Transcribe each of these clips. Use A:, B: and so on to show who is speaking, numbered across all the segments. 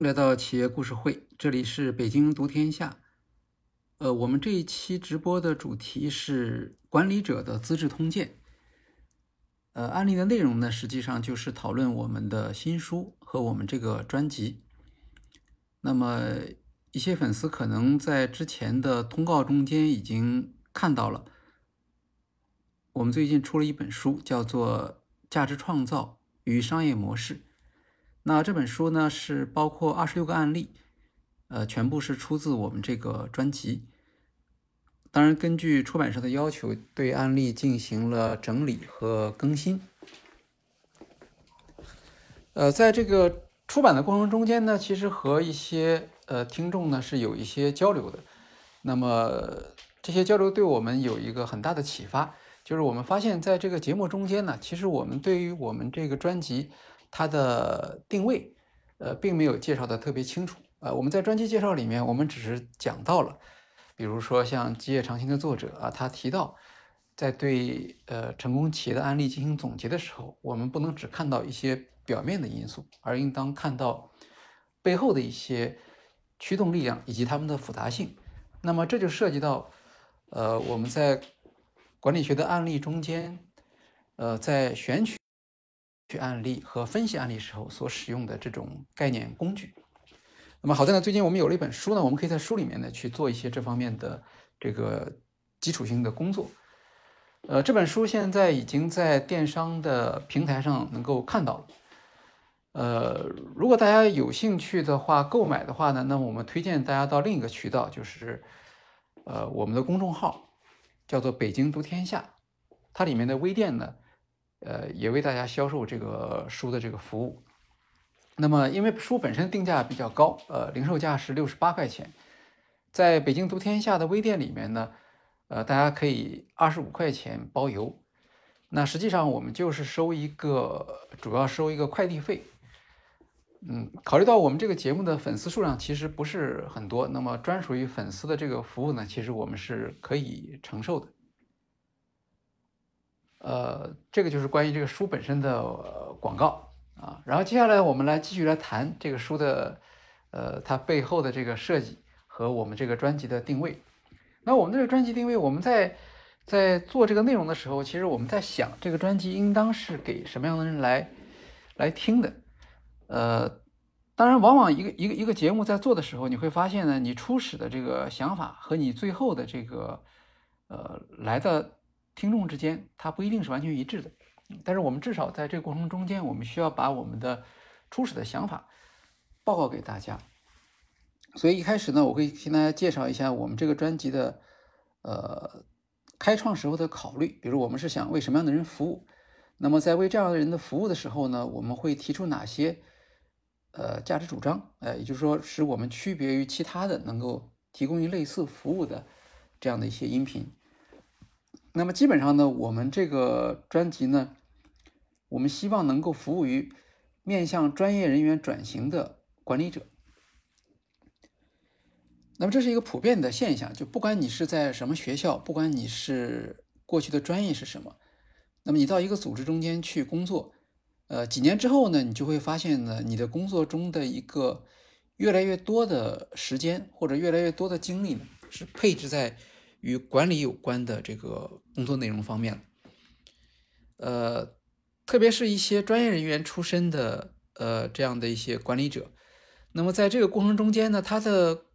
A: 来到企业故事会，这里是北京读天下。呃，我们这一期直播的主题是管理者的资治通鉴。呃，案例的内容呢，实际上就是讨论我们的新书和我们这个专辑。那么，一些粉丝可能在之前的通告中间已经看到了，我们最近出了一本书，叫做《价值创造与商业模式》。那这本书呢，是包括二十六个案例，呃，全部是出自我们这个专辑。当然，根据出版社的要求，对案例进行了整理和更新。呃，在这个出版的过程中间呢，其实和一些呃听众呢是有一些交流的。那么这些交流对我们有一个很大的启发，就是我们发现在这个节目中间呢，其实我们对于我们这个专辑。它的定位，呃，并没有介绍的特别清楚。呃，我们在专辑介绍里面，我们只是讲到了，比如说像《基业长青》的作者啊，他提到，在对呃成功企业的案例进行总结的时候，我们不能只看到一些表面的因素，而应当看到背后的一些驱动力量以及它们的复杂性。那么这就涉及到，呃，我们在管理学的案例中间，呃，在选取。去案例和分析案例时候所使用的这种概念工具。那么好在呢，最近我们有了一本书呢，我们可以在书里面呢去做一些这方面的这个基础性的工作。呃，这本书现在已经在电商的平台上能够看到了。呃，如果大家有兴趣的话，购买的话呢，那我们推荐大家到另一个渠道，就是呃我们的公众号叫做“北京读天下”，它里面的微店呢。呃，也为大家销售这个书的这个服务。那么，因为书本身定价比较高，呃，零售价是六十八块钱，在北京读天下的微店里面呢，呃，大家可以二十五块钱包邮。那实际上我们就是收一个，主要收一个快递费。嗯，考虑到我们这个节目的粉丝数量其实不是很多，那么专属于粉丝的这个服务呢，其实我们是可以承受的。呃，这个就是关于这个书本身的广告啊。然后接下来我们来继续来谈这个书的，呃，它背后的这个设计和我们这个专辑的定位。那我们这个专辑定位，我们在在做这个内容的时候，其实我们在想，这个专辑应当是给什么样的人来来听的？呃，当然，往往一个一个一个节目在做的时候，你会发现呢，你初始的这个想法和你最后的这个呃来的。听众之间，它不一定是完全一致的，但是我们至少在这个过程中间，我们需要把我们的初始的想法报告给大家。所以一开始呢，我会先大家介绍一下我们这个专辑的呃开创时候的考虑，比如我们是想为什么样的人服务，那么在为这样的人的服务的时候呢，我们会提出哪些呃价值主张，呃，也就是说使我们区别于其他的能够提供于类似服务的这样的一些音频。那么基本上呢，我们这个专辑呢，我们希望能够服务于面向专业人员转型的管理者。那么这是一个普遍的现象，就不管你是在什么学校，不管你是过去的专业是什么，那么你到一个组织中间去工作，呃，几年之后呢，你就会发现呢，你的工作中的一个越来越多的时间或者越来越多的精力呢，是配置在。与管理有关的这个工作内容方面，呃，特别是一些专业人员出身的呃这样的一些管理者，那么在这个过程中间呢，他的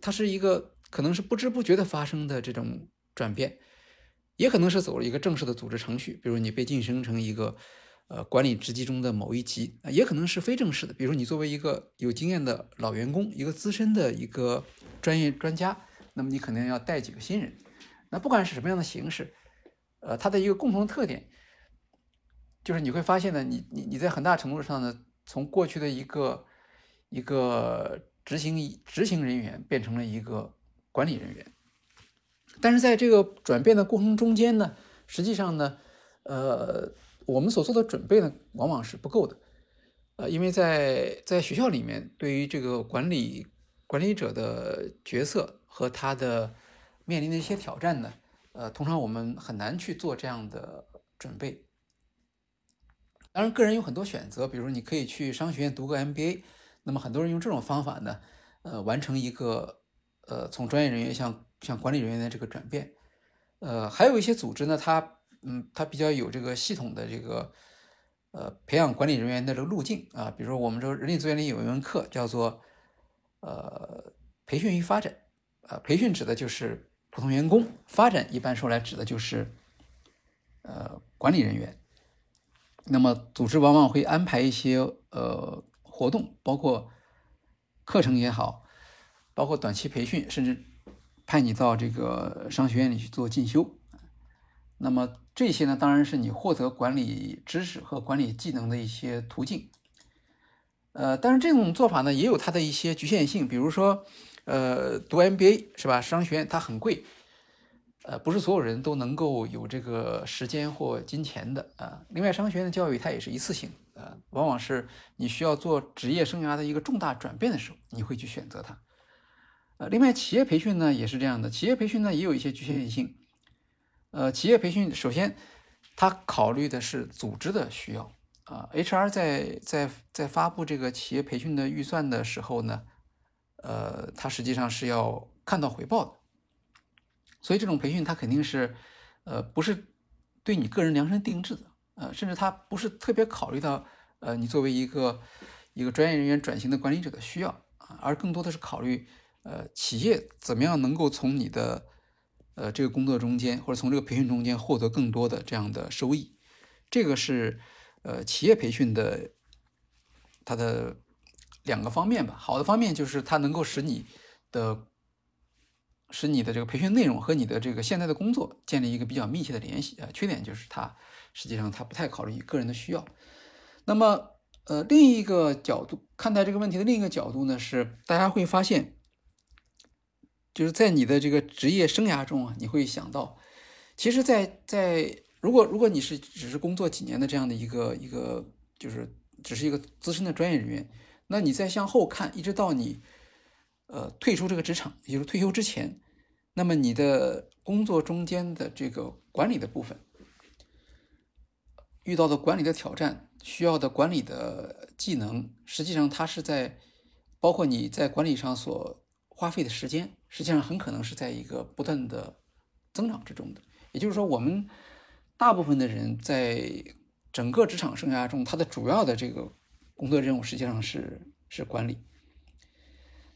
A: 他是一个可能是不知不觉的发生的这种转变，也可能是走了一个正式的组织程序，比如你被晋升成一个呃管理职级中的某一级，也可能是非正式的，比如你作为一个有经验的老员工，一个资深的一个专业专家。那么你肯定要带几个新人，那不管是什么样的形式，呃，它的一个共同特点，就是你会发现呢，你你你在很大程度上呢，从过去的一个一个执行执行人员变成了一个管理人员，但是在这个转变的过程中间呢，实际上呢，呃，我们所做的准备呢，往往是不够的，呃，因为在在学校里面，对于这个管理管理者的角色。和他的面临的一些挑战呢，呃，通常我们很难去做这样的准备。当然，个人有很多选择，比如你可以去商学院读个 MBA，那么很多人用这种方法呢，呃，完成一个呃从专业人员向向管理人员的这个转变。呃，还有一些组织呢，它嗯，它比较有这个系统的这个呃培养管理人员的这个路径啊，比如说我们说人力资源里有一门课叫做呃培训与发展，培训指的就是普通员工，发展一般说来指的就是呃管理人员。那么组织往往会安排一些呃活动，包括课程也好，包括短期培训，甚至派你到这个商学院里去做进修。那么这些呢，当然是你获得管理知识和管理技能的一些途径。呃，但是这种做法呢，也有它的一些局限性，比如说，呃，读 MBA 是吧？商学院它很贵。呃，不是所有人都能够有这个时间或金钱的啊。另外，商学院的教育它也是一次性，呃，往往是你需要做职业生涯的一个重大转变的时候，你会去选择它。呃，另外，企业培训呢也是这样的，企业培训呢也有一些局限性。呃，企业培训首先它考虑的是组织的需要啊，HR 在在在发布这个企业培训的预算的时候呢，呃，它实际上是要看到回报的。所以这种培训它肯定是，呃，不是对你个人量身定制的，呃，甚至它不是特别考虑到，呃，你作为一个一个专业人员转型的管理者的需要啊，而更多的是考虑，呃，企业怎么样能够从你的，呃，这个工作中间或者从这个培训中间获得更多的这样的收益，这个是，呃，企业培训的它的两个方面吧。好的方面就是它能够使你的。使你的这个培训内容和你的这个现在的工作建立一个比较密切的联系啊。缺点就是它实际上它不太考虑你个人的需要。那么，呃，另一个角度看待这个问题的另一个角度呢，是大家会发现，就是在你的这个职业生涯中啊，你会想到，其实，在在如果如果你是只是工作几年的这样的一个一个，就是只是一个资深的专业人员，那你再向后看，一直到你。呃，退出这个职场，也就是退休之前，那么你的工作中间的这个管理的部分，遇到的管理的挑战，需要的管理的技能，实际上它是在包括你在管理上所花费的时间，实际上很可能是在一个不断的增长之中的。也就是说，我们大部分的人在整个职场生涯中，他的主要的这个工作任务实际上是是管理。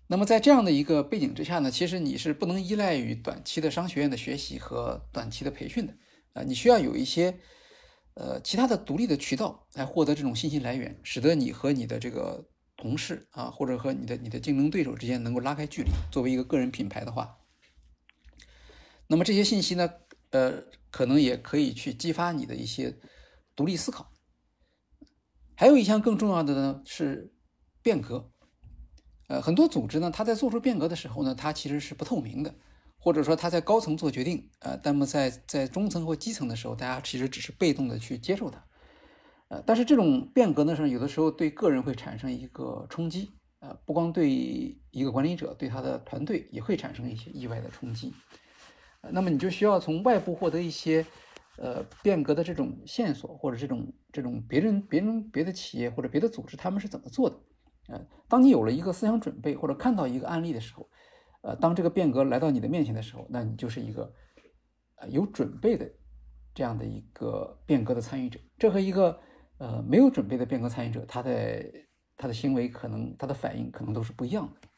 A: 那么在这样的一个背景之下呢，其实你是不能依赖于短期的商学院的学习和短期的培训的，啊，你需要有一些呃其他的独立的渠道来获得这种信息来源，使得你和你的这个同事啊，或者和你的你的竞争对手之间能够拉开距离。作为一个个人品牌的话，那么这些信息呢，呃，可能也可以去激发你的一些独立思考。还有一项更重要的呢是变革。呃，很多组织呢，它在做出变革的时候呢，它其实是不透明的，或者说它在高层做决定，呃，那么在在中层或基层的时候，大家其实只是被动的去接受它，呃，但是这种变革呢，是有的时候对个人会产生一个冲击，呃，不光对一个管理者，对他的团队也会产生一些意外的冲击，那么你就需要从外部获得一些呃变革的这种线索，或者这种这种别人别人别的企业或者别的组织他们是怎么做的。呃，当你有了一个思想准备，或者看到一个案例的时候，呃，当这个变革来到你的面前的时候，那你就是一个呃有准备的这样的一个变革的参与者。这和一个呃没有准备的变革参与者，他的他的行为可能他的反应可能都是不一样的。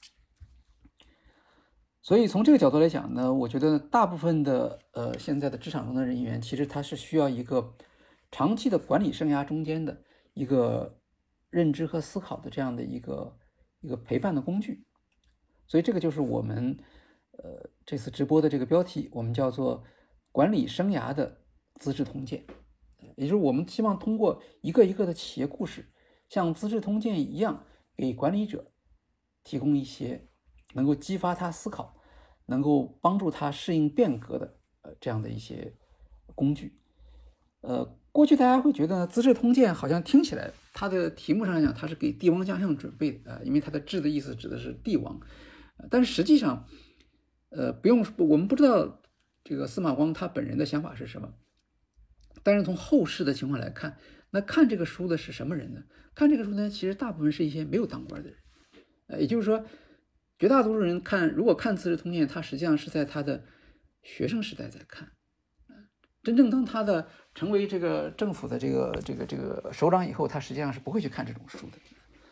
A: 所以从这个角度来讲呢，我觉得大部分的呃现在的职场中的人员，其实他是需要一个长期的管理生涯中间的一个。认知和思考的这样的一个一个陪伴的工具，所以这个就是我们呃这次直播的这个标题，我们叫做“管理生涯的资治通鉴”，也就是我们希望通过一个一个的企业故事，像《资治通鉴》一样，给管理者提供一些能够激发他思考、能够帮助他适应变革的呃这样的一些工具，呃。过去大家会觉得《资治通鉴》好像听起来，它的题目上讲，它是给帝王将相准备的啊，因为它的“治”的意思指的是帝王，但是实际上，呃，不用我们不知道这个司马光他本人的想法是什么，但是从后世的情况来看，那看这个书的是什么人呢？看这个书呢，其实大部分是一些没有当官的人呃，也就是说，绝大多数人看如果看《资治通鉴》，他实际上是在他的学生时代在看。真正当他的成为这个政府的这个这个这个首长以后，他实际上是不会去看这种书的。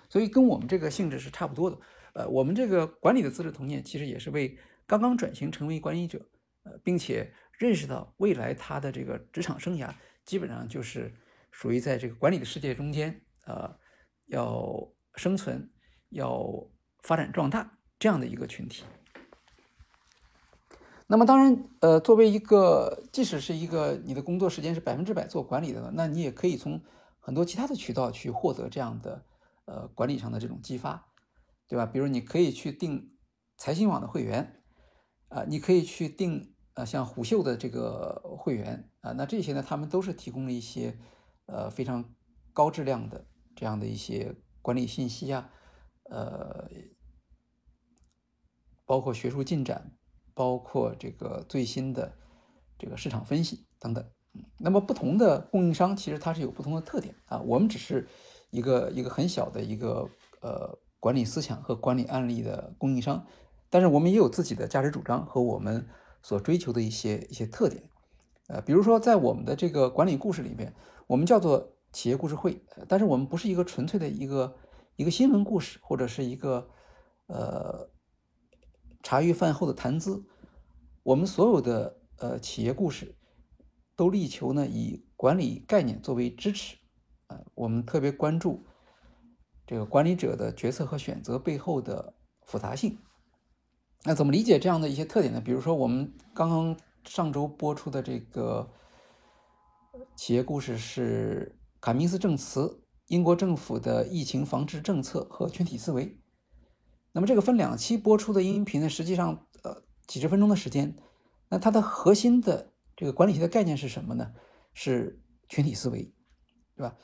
A: 所以跟我们这个性质是差不多的。呃，我们这个管理的《资治通鉴》其实也是为刚刚转型成为管理者，呃，并且认识到未来他的这个职场生涯基本上就是属于在这个管理的世界中间，呃，要生存、要发展壮大这样的一个群体。那么当然，呃，作为一个，即使是一个你的工作时间是百分之百做管理的，那你也可以从很多其他的渠道去获得这样的，呃，管理上的这种激发，对吧？比如你可以去订财新网的会员，啊，你可以去订呃像虎嗅的这个会员，啊，那这些呢，他们都是提供了一些呃非常高质量的这样的一些管理信息啊，呃，包括学术进展。包括这个最新的这个市场分析等等，那么不同的供应商其实它是有不同的特点啊。我们只是一个一个很小的一个呃管理思想和管理案例的供应商，但是我们也有自己的价值主张和我们所追求的一些一些特点。呃，比如说在我们的这个管理故事里面，我们叫做企业故事会，但是我们不是一个纯粹的一个一个新闻故事或者是一个呃。茶余饭后的谈资，我们所有的呃企业故事都力求呢以管理概念作为支持，啊，我们特别关注这个管理者的决策和选择背后的复杂性。那怎么理解这样的一些特点呢？比如说我们刚刚上周播出的这个企业故事是卡明斯证词：英国政府的疫情防治政策和群体思维。那么这个分两期播出的音频呢，实际上呃几十分钟的时间，那它的核心的这个管理学的概念是什么呢？是群体思维，对吧？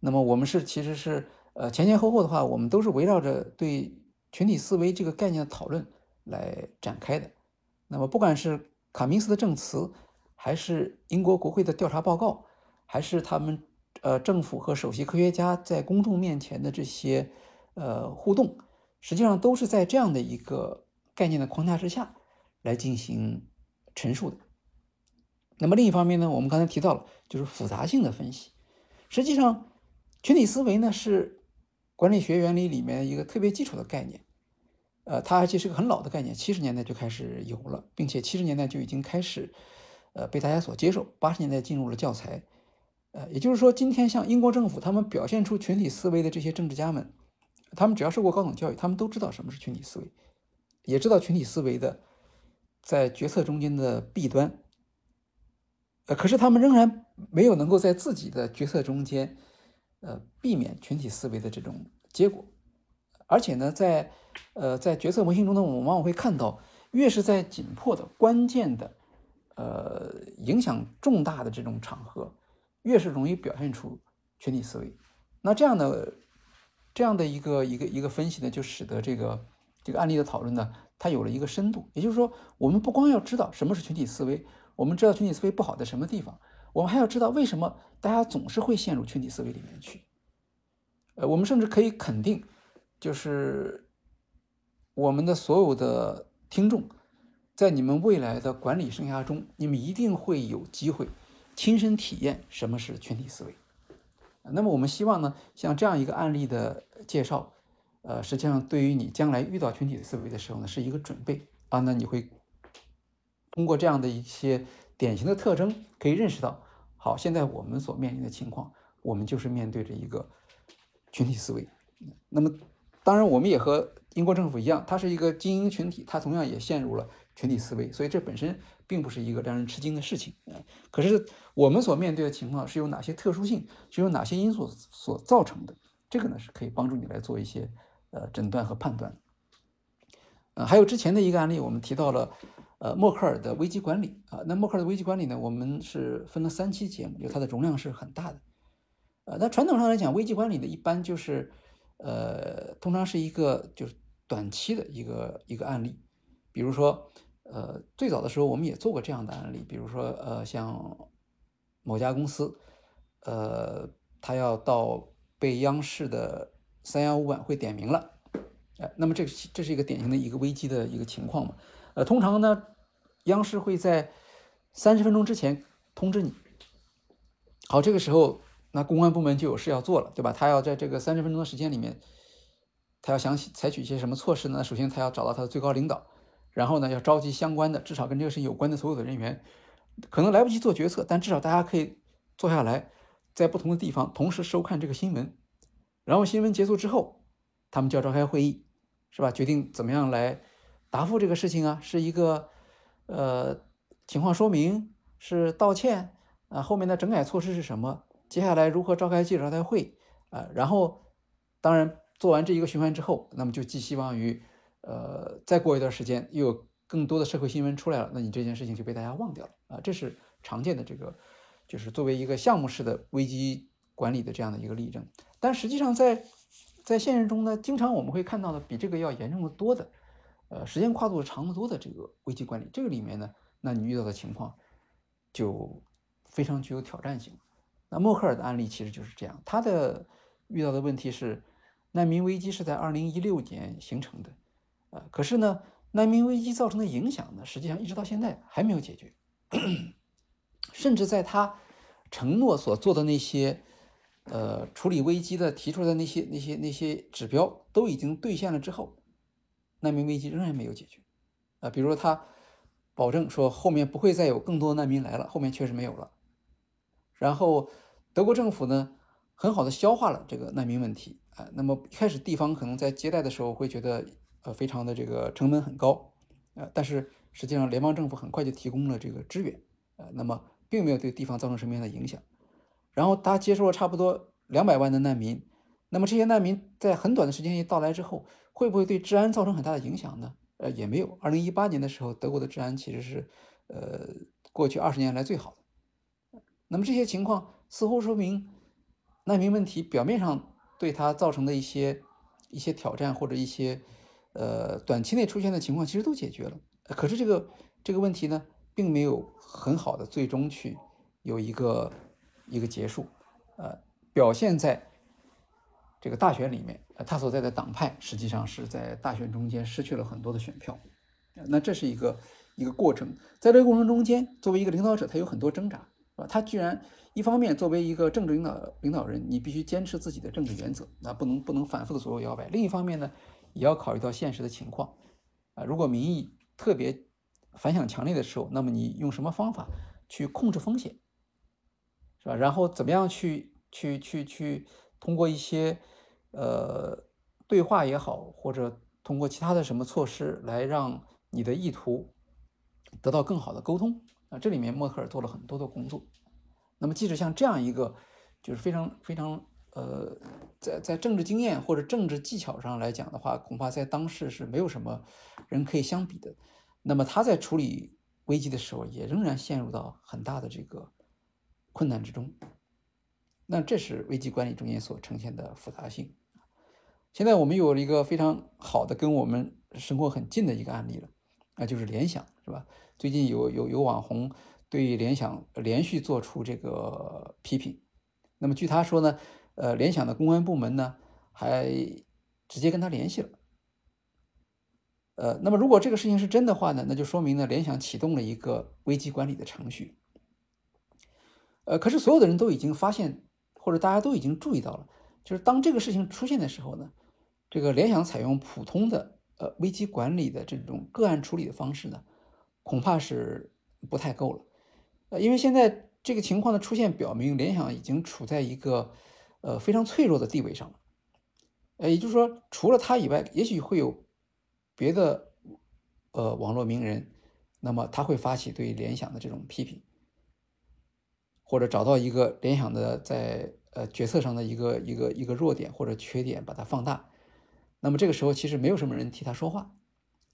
A: 那么我们是其实是呃前前后后的话，我们都是围绕着对群体思维这个概念的讨论来展开的。那么不管是卡明斯的证词，还是英国国会的调查报告，还是他们呃政府和首席科学家在公众面前的这些呃互动。实际上都是在这样的一个概念的框架之下来进行陈述的。那么另一方面呢，我们刚才提到了就是复杂性的分析。实际上，群体思维呢是管理学原理里面一个特别基础的概念。呃，它而且是个很老的概念，七十年代就开始有了，并且七十年代就已经开始呃被大家所接受，八十年代进入了教材。呃，也就是说，今天像英国政府他们表现出群体思维的这些政治家们。他们只要受过高等教育，他们都知道什么是群体思维，也知道群体思维的在决策中间的弊端。呃，可是他们仍然没有能够在自己的决策中间，呃，避免群体思维的这种结果。而且呢，在呃在决策模型中呢，我们往往会看到，越是在紧迫的、关键的、呃影响重大的这种场合，越是容易表现出群体思维。那这样的。这样的一个一个一个分析呢，就使得这个这个案例的讨论呢，它有了一个深度。也就是说，我们不光要知道什么是群体思维，我们知道群体思维不好在什么地方，我们还要知道为什么大家总是会陷入群体思维里面去。呃，我们甚至可以肯定，就是我们的所有的听众，在你们未来的管理生涯中，你们一定会有机会亲身体验什么是群体思维。那么我们希望呢，像这样一个案例的介绍，呃，实际上对于你将来遇到群体思维的时候呢，是一个准备啊。那你会通过这样的一些典型的特征，可以认识到，好，现在我们所面临的情况，我们就是面对着一个群体思维。那么，当然，我们也和英国政府一样，它是一个精英群体，它同样也陷入了群体思维，所以这本身。并不是一个让人吃惊的事情。可是我们所面对的情况是有哪些特殊性，是由哪些因素所造成的？这个呢是可以帮助你来做一些呃诊断和判断。呃，还有之前的一个案例，我们提到了呃默克尔的危机管理啊。那默克尔的危机管理呢，我们是分了三期节目，就它的容量是很大的。呃，那传统上来讲，危机管理呢一般就是呃通常是一个就是短期的一个一个案例，比如说。呃，最早的时候我们也做过这样的案例，比如说，呃，像某家公司，呃，他要到被央视的三幺五晚会点名了，哎，那么这这是一个典型的一个危机的一个情况嘛？呃，通常呢，央视会在三十分钟之前通知你。好，这个时候那公安部门就有事要做了，对吧？他要在这个三十分钟的时间里面，他要想采取一些什么措施呢？首先，他要找到他的最高领导，然后呢，要召集相关的，至少跟这个事情有关的所有的人员，可能来不及做决策，但至少大家可以坐下来，在不同的地方同时收看这个新闻，然后新闻结束之后，他们就要召开会议。是吧？决定怎么样来答复这个事情啊？是一个呃情况说明，是道歉啊？后面的整改措施是什么？接下来如何召开记者招待会啊？然后当然做完这一个循环之后，那么就寄希望于呃再过一段时间又有更多的社会新闻出来了，那你这件事情就被大家忘掉了啊？这是常见的这个就是作为一个项目式的危机管理的这样的一个例证，但实际上在。在现实中呢，经常我们会看到的比这个要严重的多的，呃，时间跨度长得多的这个危机管理，这个里面呢，那你遇到的情况就非常具有挑战性。那默克尔的案例其实就是这样，他的遇到的问题是，难民危机是在二零一六年形成的，呃，可是呢，难民危机造成的影响呢，实际上一直到现在还没有解决，甚至在他承诺所做的那些。呃，处理危机的提出的那些、那些、那些指标都已经兑现了之后，难民危机仍然没有解决。啊，比如说他保证说后面不会再有更多难民来了，后面确实没有了。然后德国政府呢，很好的消化了这个难民问题啊。那么一开始地方可能在接待的时候会觉得呃非常的这个成本很高呃，但是实际上联邦政府很快就提供了这个支援呃，那么并没有对地方造成什么样的影响。然后他接收了差不多两百万的难民，那么这些难民在很短的时间内到来之后，会不会对治安造成很大的影响呢？呃，也没有。二零一八年的时候，德国的治安其实是，呃，过去二十年来最好的。那么这些情况似乎说明，难民问题表面上对他造成的一些一些挑战或者一些，呃，短期内出现的情况其实都解决了。可是这个这个问题呢，并没有很好的最终去有一个。一个结束，呃，表现在这个大选里面，他所在的党派实际上是在大选中间失去了很多的选票，那这是一个一个过程，在这个过程中间，作为一个领导者，他有很多挣扎，他居然一方面作为一个政治领导领导人，你必须坚持自己的政治原则，那不能不能反复的左右摇摆；另一方面呢，也要考虑到现实的情况，啊，如果民意特别反响强烈的时候，那么你用什么方法去控制风险？是吧？然后怎么样去去去去通过一些呃对话也好，或者通过其他的什么措施来让你的意图得到更好的沟通啊？这里面默克尔做了很多的工作。那么即使像这样一个就是非常非常呃在在政治经验或者政治技巧上来讲的话，恐怕在当时是没有什么人可以相比的。那么他在处理危机的时候，也仍然陷入到很大的这个。困难之中，那这是危机管理中间所呈现的复杂性。现在我们有了一个非常好的跟我们生活很近的一个案例了，那就是联想，是吧？最近有有有网红对联想连续做出这个批评。那么据他说呢，呃，联想的公安部门呢还直接跟他联系了。呃，那么如果这个事情是真的话呢，那就说明呢，联想启动了一个危机管理的程序。呃，可是所有的人都已经发现，或者大家都已经注意到了，就是当这个事情出现的时候呢，这个联想采用普通的呃危机管理的这种个案处理的方式呢，恐怕是不太够了。呃，因为现在这个情况的出现，表明联想已经处在一个呃非常脆弱的地位上了。呃，也就是说，除了他以外，也许会有别的呃网络名人，那么他会发起对联想的这种批评。或者找到一个联想的在呃决策上的一个一个一个弱点或者缺点，把它放大。那么这个时候其实没有什么人替他说话，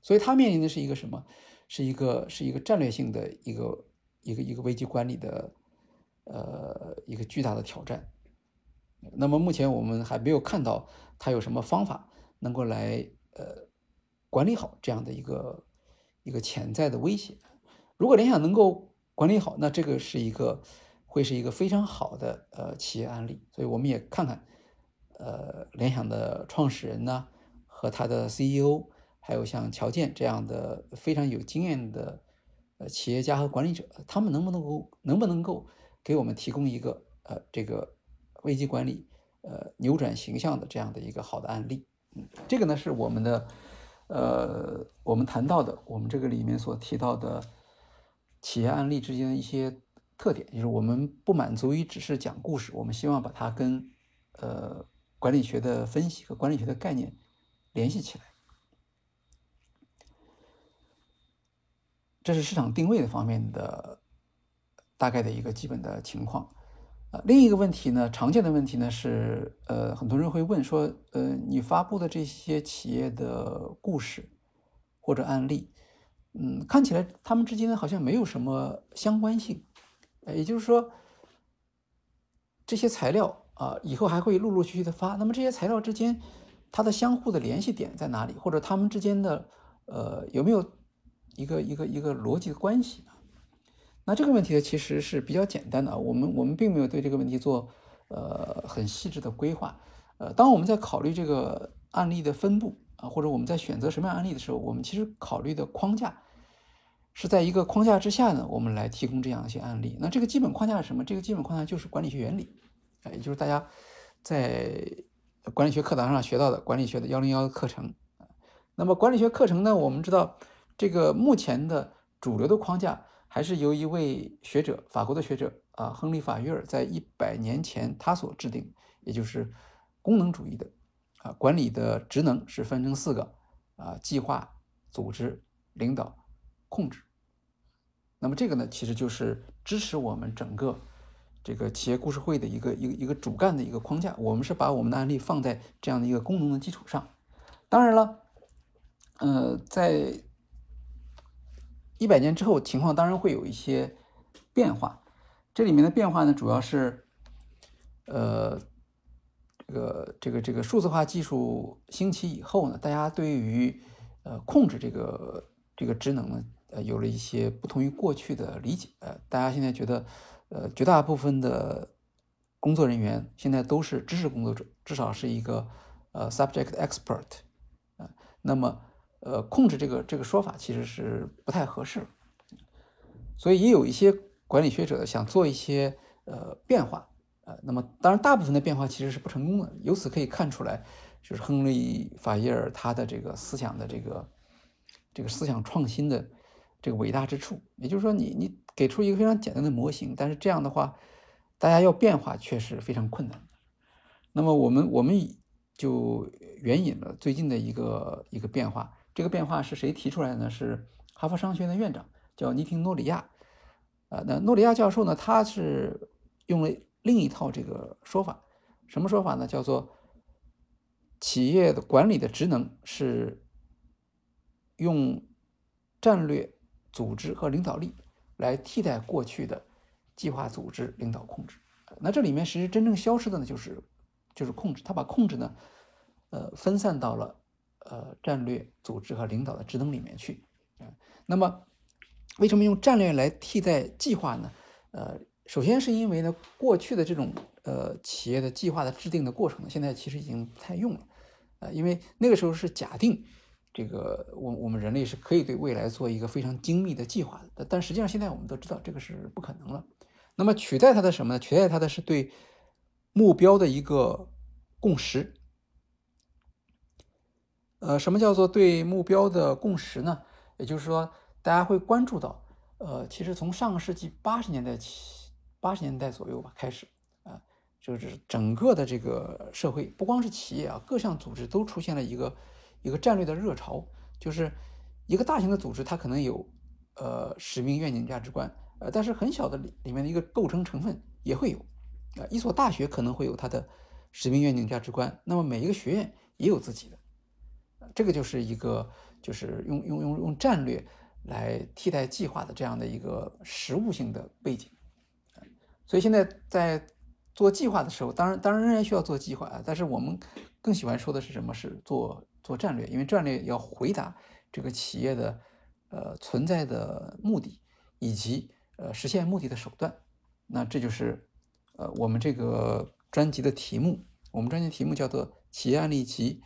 A: 所以他面临的是一个什么？是一个是一个战略性的一个一个一个危机管理的呃一个巨大的挑战。那么目前我们还没有看到他有什么方法能够来呃管理好这样的一个一个潜在的威胁。如果联想能够管理好，那这个是一个。会是一个非常好的呃企业案例，所以我们也看看，呃联想的创始人呢和他的 CEO，还有像乔建这样的非常有经验的呃企业家和管理者，他们能不能够能不能够给我们提供一个呃这个危机管理呃扭转形象的这样的一个好的案例？嗯，这个呢是我们的呃我们谈到的我们这个里面所提到的企业案例之间的一些特点，就是我们不满足于只是讲故事，我们希望把它跟呃。管理学的分析和管理学的概念联系起来，这是市场定位的方面的大概的一个基本的情况。另一个问题呢，常见的问题呢是，呃，很多人会问说，呃，你发布的这些企业的故事或者案例，嗯，看起来他们之间好像没有什么相关性，也就是说，这些材料。啊，以后还会陆陆续续的发。那么这些材料之间，它的相互的联系点在哪里？或者它们之间的，呃，有没有一个一个一个逻辑的关系啊？那这个问题呢，其实是比较简单的。我们我们并没有对这个问题做呃很细致的规划。呃，当我们在考虑这个案例的分布啊，或者我们在选择什么样案例的时候，我们其实考虑的框架是在一个框架之下呢，我们来提供这样一些案例。那这个基本框架是什么？这个基本框架就是管理学原理。也就是大家在管理学课堂上学到的管理学的幺零幺课程。那么管理学课程呢，我们知道这个目前的主流的框架还是由一位学者，法国的学者啊，亨利法约尔在一百年前他所制定，也就是功能主义的啊，管理的职能是分成四个啊，计划、组织、领导、控制。那么这个呢，其实就是支持我们整个。这个企业故事会的一个一个一个主干的一个框架，我们是把我们的案例放在这样的一个功能的基础上。当然了，呃，在一百年之后，情况当然会有一些变化。这里面的变化呢，主要是，呃，这个这个这个数字化技术兴起以后呢，大家对于呃控制这个这个职能呢，呃，有了一些不同于过去的理解。呃，大家现在觉得。呃，绝大部分的工作人员现在都是知识工作者，至少是一个呃 subject expert 啊。那么，呃，控制这个这个说法其实是不太合适，所以也有一些管理学者想做一些呃变化呃。那么，当然大部分的变化其实是不成功的。由此可以看出来，就是亨利·法耶尔他的这个思想的这个这个思想创新的这个伟大之处。也就是说，你你。给出一个非常简单的模型，但是这样的话，大家要变化确实非常困难。那么我们我们就援引了最近的一个一个变化，这个变化是谁提出来的呢？是哈佛商学院的院长叫尼廷诺里亚。啊，那诺里亚教授呢，他是用了另一套这个说法，什么说法呢？叫做企业的管理的职能是用战略、组织和领导力。来替代过去的计划、组织、领导、控制。那这里面其实真正消失的呢，就是就是控制。他把控制呢，呃，分散到了呃战略、组织和领导的职能里面去。啊，那么为什么用战略来替代计划呢？呃，首先是因为呢，过去的这种呃企业的计划的制定的过程呢，现在其实已经不太用了。呃，因为那个时候是假定。这个我我们人类是可以对未来做一个非常精密的计划的，但实际上现在我们都知道这个是不可能了。那么取代它的什么呢？取代它的是对目标的一个共识。呃，什么叫做对目标的共识呢？也就是说，大家会关注到，呃，其实从上个世纪八十年代起，八十年代左右吧开始，啊，就是整个的这个社会，不光是企业啊，各项组织都出现了一个。一个战略的热潮，就是一个大型的组织，它可能有呃使命、愿景、价值观，呃，但是很小的里里面的一个构成成分也会有，啊，一所大学可能会有它的使命、愿景、价值观，那么每一个学院也有自己的，这个就是一个就是用用用用战略来替代计划的这样的一个实物性的背景，所以现在在做计划的时候，当然当然仍然需要做计划啊，但是我们更喜欢说的是什么是做。做战略，因为战略要回答这个企业的呃存在的目的以及呃实现目的的手段。那这就是呃我们这个专辑的题目。我们专辑题目叫做《企业案例集：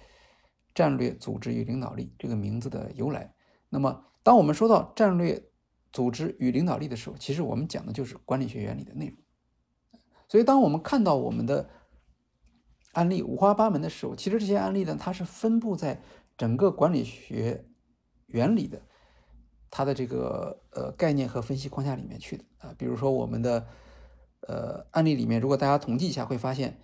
A: 战略组织与领导力这个名字的由来。那么，当我们说到战略组织与领导力的时候，其实我们讲的就是管理学原理的内容。所以，当我们看到我们的案例五花八门的时候，其实这些案例呢，它是分布在整个管理学原理的它的这个呃概念和分析框架里面去的啊。比如说，我们的呃案例里面，如果大家统计一下，会发现，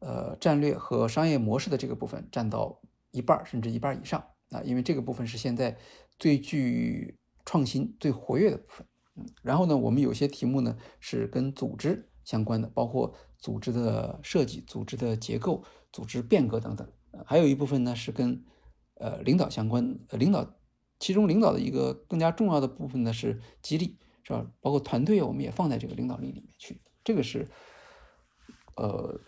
A: 呃，战略和商业模式的这个部分占到一半甚至一半以上啊，因为这个部分是现在最具创新、最活跃的部分。嗯，然后呢，我们有些题目呢是跟组织相关的，包括。组织的设计、组织的结构、组织变革等等，还有一部分呢是跟呃领导相关。领导其中领导的一个更加重要的部分呢是激励，是吧？包括团队，我们也放在这个领导力里面去。这个是呃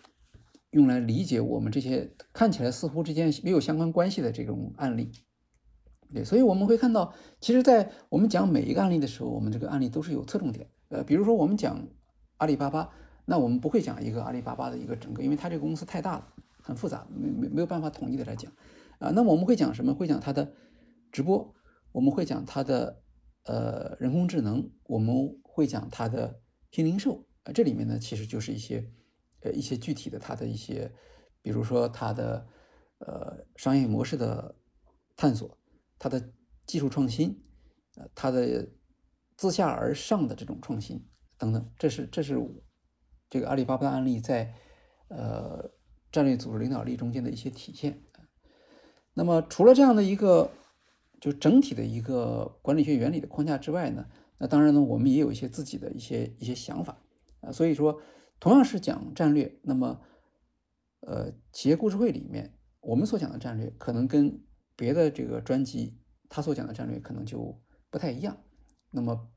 A: 用来理解我们这些看起来似乎之间没有相关关系的这种案例。对，所以我们会看到，其实，在我们讲每一个案例的时候，我们这个案例都是有侧重点。呃，比如说我们讲阿里巴巴。那我们不会讲一个阿里巴巴的一个整个，因为它这个公司太大了，很复杂，没没没有办法统一的来讲啊。那么我们会讲什么？会讲它的直播，我们会讲它的呃人工智能，我们会讲它的新零售啊。这里面呢，其实就是一些一些具体的它的一些，比如说它的呃商业模式的探索，它的技术创新，呃它的自下而上的这种创新等等，这是这是。这个阿里巴巴的案例在，呃，战略组织领导力中间的一些体现。那么，除了这样的一个就整体的一个管理学原理的框架之外呢，那当然呢，我们也有一些自己的一些一些想法啊。所以说，同样是讲战略，那么，呃，企业故事会里面我们所讲的战略，可能跟别的这个专辑他所讲的战略可能就不太一样。那么，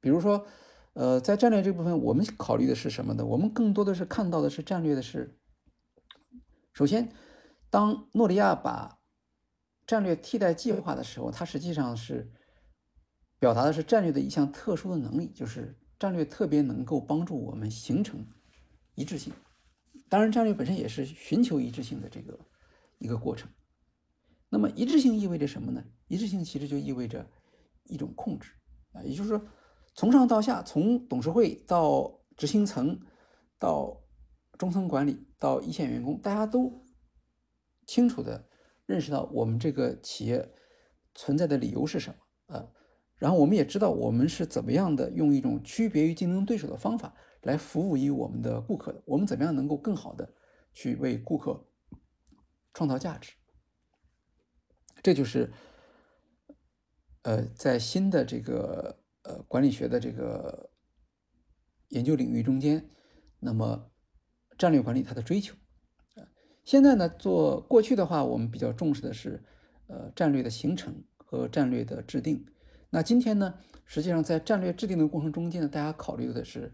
A: 比如说。呃，在战略这部分，我们考虑的是什么呢？我们更多的是看到的是战略的是，首先，当诺里亚把战略替代计划的时候，它实际上是表达的是战略的一项特殊的能力，就是战略特别能够帮助我们形成一致性。当然，战略本身也是寻求一致性的这个一个过程。那么，一致性意味着什么呢？一致性其实就意味着一种控制啊，也就是说。从上到下，从董事会到执行层，到中层管理，到一线员工，大家都清楚的认识到我们这个企业存在的理由是什么啊？然后我们也知道我们是怎么样的用一种区别于竞争对手的方法来服务于我们的顾客的。我们怎么样能够更好的去为顾客创造价值？这就是呃，在新的这个。呃，管理学的这个研究领域中间，那么战略管理它的追求，现在呢，做过去的话，我们比较重视的是呃战略的形成和战略的制定。那今天呢，实际上在战略制定的过程中间呢，大家考虑的是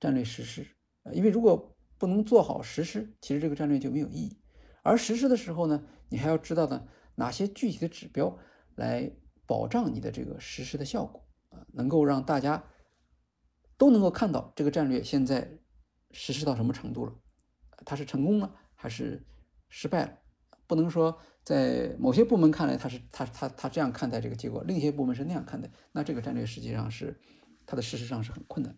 A: 战略实施啊，因为如果不能做好实施，其实这个战略就没有意义。而实施的时候呢，你还要知道呢哪些具体的指标来保障你的这个实施的效果。啊，能够让大家都能够看到这个战略现在实施到什么程度了，它是成功了还是失败了？不能说在某些部门看来他是他他他这样看待这个结果，另一些部门是那样看待，那这个战略实际上是它的事实上是很困难。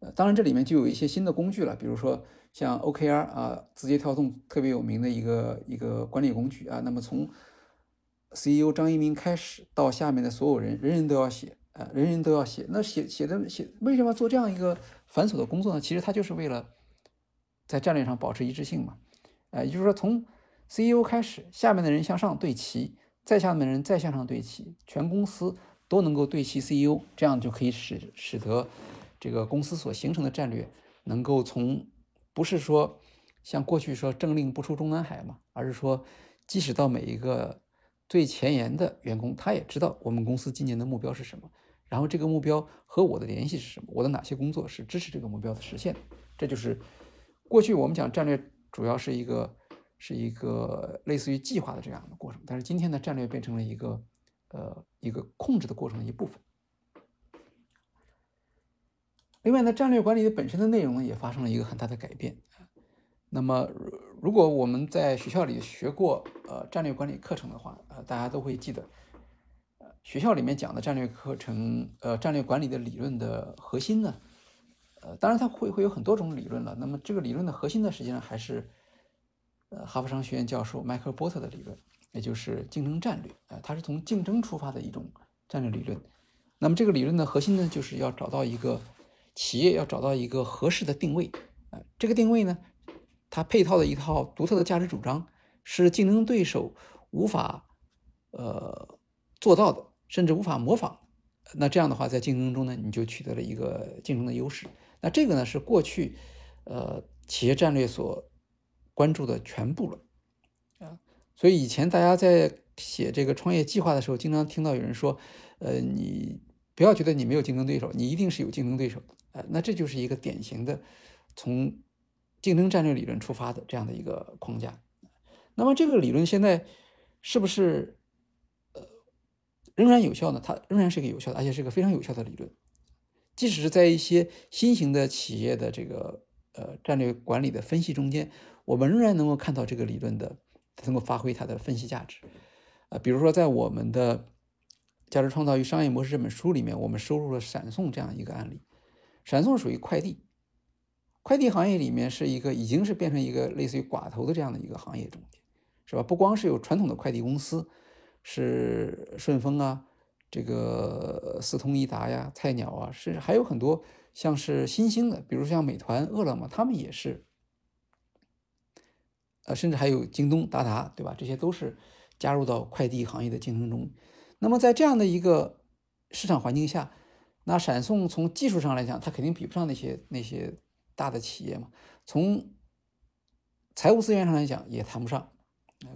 A: 呃，当然这里面就有一些新的工具了，比如说像 OKR 啊，字节跳动特别有名的一个一个管理工具啊，那么从 CEO 张一鸣开始到下面的所有人，人人都要写，啊，人人都要写。那写写的写，为什么做这样一个繁琐的工作呢？其实他就是为了在战略上保持一致性嘛。呃，也就是说，从 CEO 开始，下面的人向上对齐，再下面的人再向上对齐，全公司都能够对齐 CEO，这样就可以使使得这个公司所形成的战略能够从不是说像过去说政令不出中南海嘛，而是说即使到每一个。最前沿的员工，他也知道我们公司今年的目标是什么，然后这个目标和我的联系是什么，我的哪些工作是支持这个目标的实现。这就是过去我们讲战略主要是一个是一个类似于计划的这样的过程，但是今天的战略变成了一个呃一个控制的过程的一部分。另外呢，战略管理的本身的内容呢也发生了一个很大的改变。那么如果我们在学校里学过呃战略管理课程的话，呃，大家都会记得，呃，学校里面讲的战略课程，呃，战略管理的理论的核心呢，呃，当然它会会有很多种理论了。那么这个理论的核心呢，实际上还是，呃，哈佛商学院教授迈克尔波特的理论，也就是竞争战略，呃，它是从竞争出发的一种战略理论。那么这个理论的核心呢，就是要找到一个企业要找到一个合适的定位，啊，这个定位呢。它配套的一套独特的价值主张，是竞争对手无法呃做到的，甚至无法模仿。那这样的话，在竞争中呢，你就取得了一个竞争的优势。那这个呢，是过去呃企业战略所关注的全部了啊。所以以前大家在写这个创业计划的时候，经常听到有人说，呃，你不要觉得你没有竞争对手，你一定是有竞争对手的。呃那这就是一个典型的从。竞争战略理论出发的这样的一个框架，那么这个理论现在是不是呃仍然有效呢？它仍然是一个有效的，而且是一个非常有效的理论。即使是在一些新型的企业的这个呃战略管理的分析中间，我们仍然能够看到这个理论的能够发挥它的分析价值。啊，比如说在我们的《价值创造与商业模式》这本书里面，我们收录了闪送这样一个案例。闪送属于快递。快递行业里面是一个已经是变成一个类似于寡头的这样的一个行业中间，是吧？不光是有传统的快递公司，是顺丰啊，这个四通一达呀、菜鸟啊，甚至还有很多像是新兴的，比如像美团、饿了么，他们也是，呃，甚至还有京东、达达，对吧？这些都是加入到快递行业的竞争中。那么在这样的一个市场环境下，那闪送从技术上来讲，它肯定比不上那些那些。大的企业嘛，从财务资源上来讲也谈不上，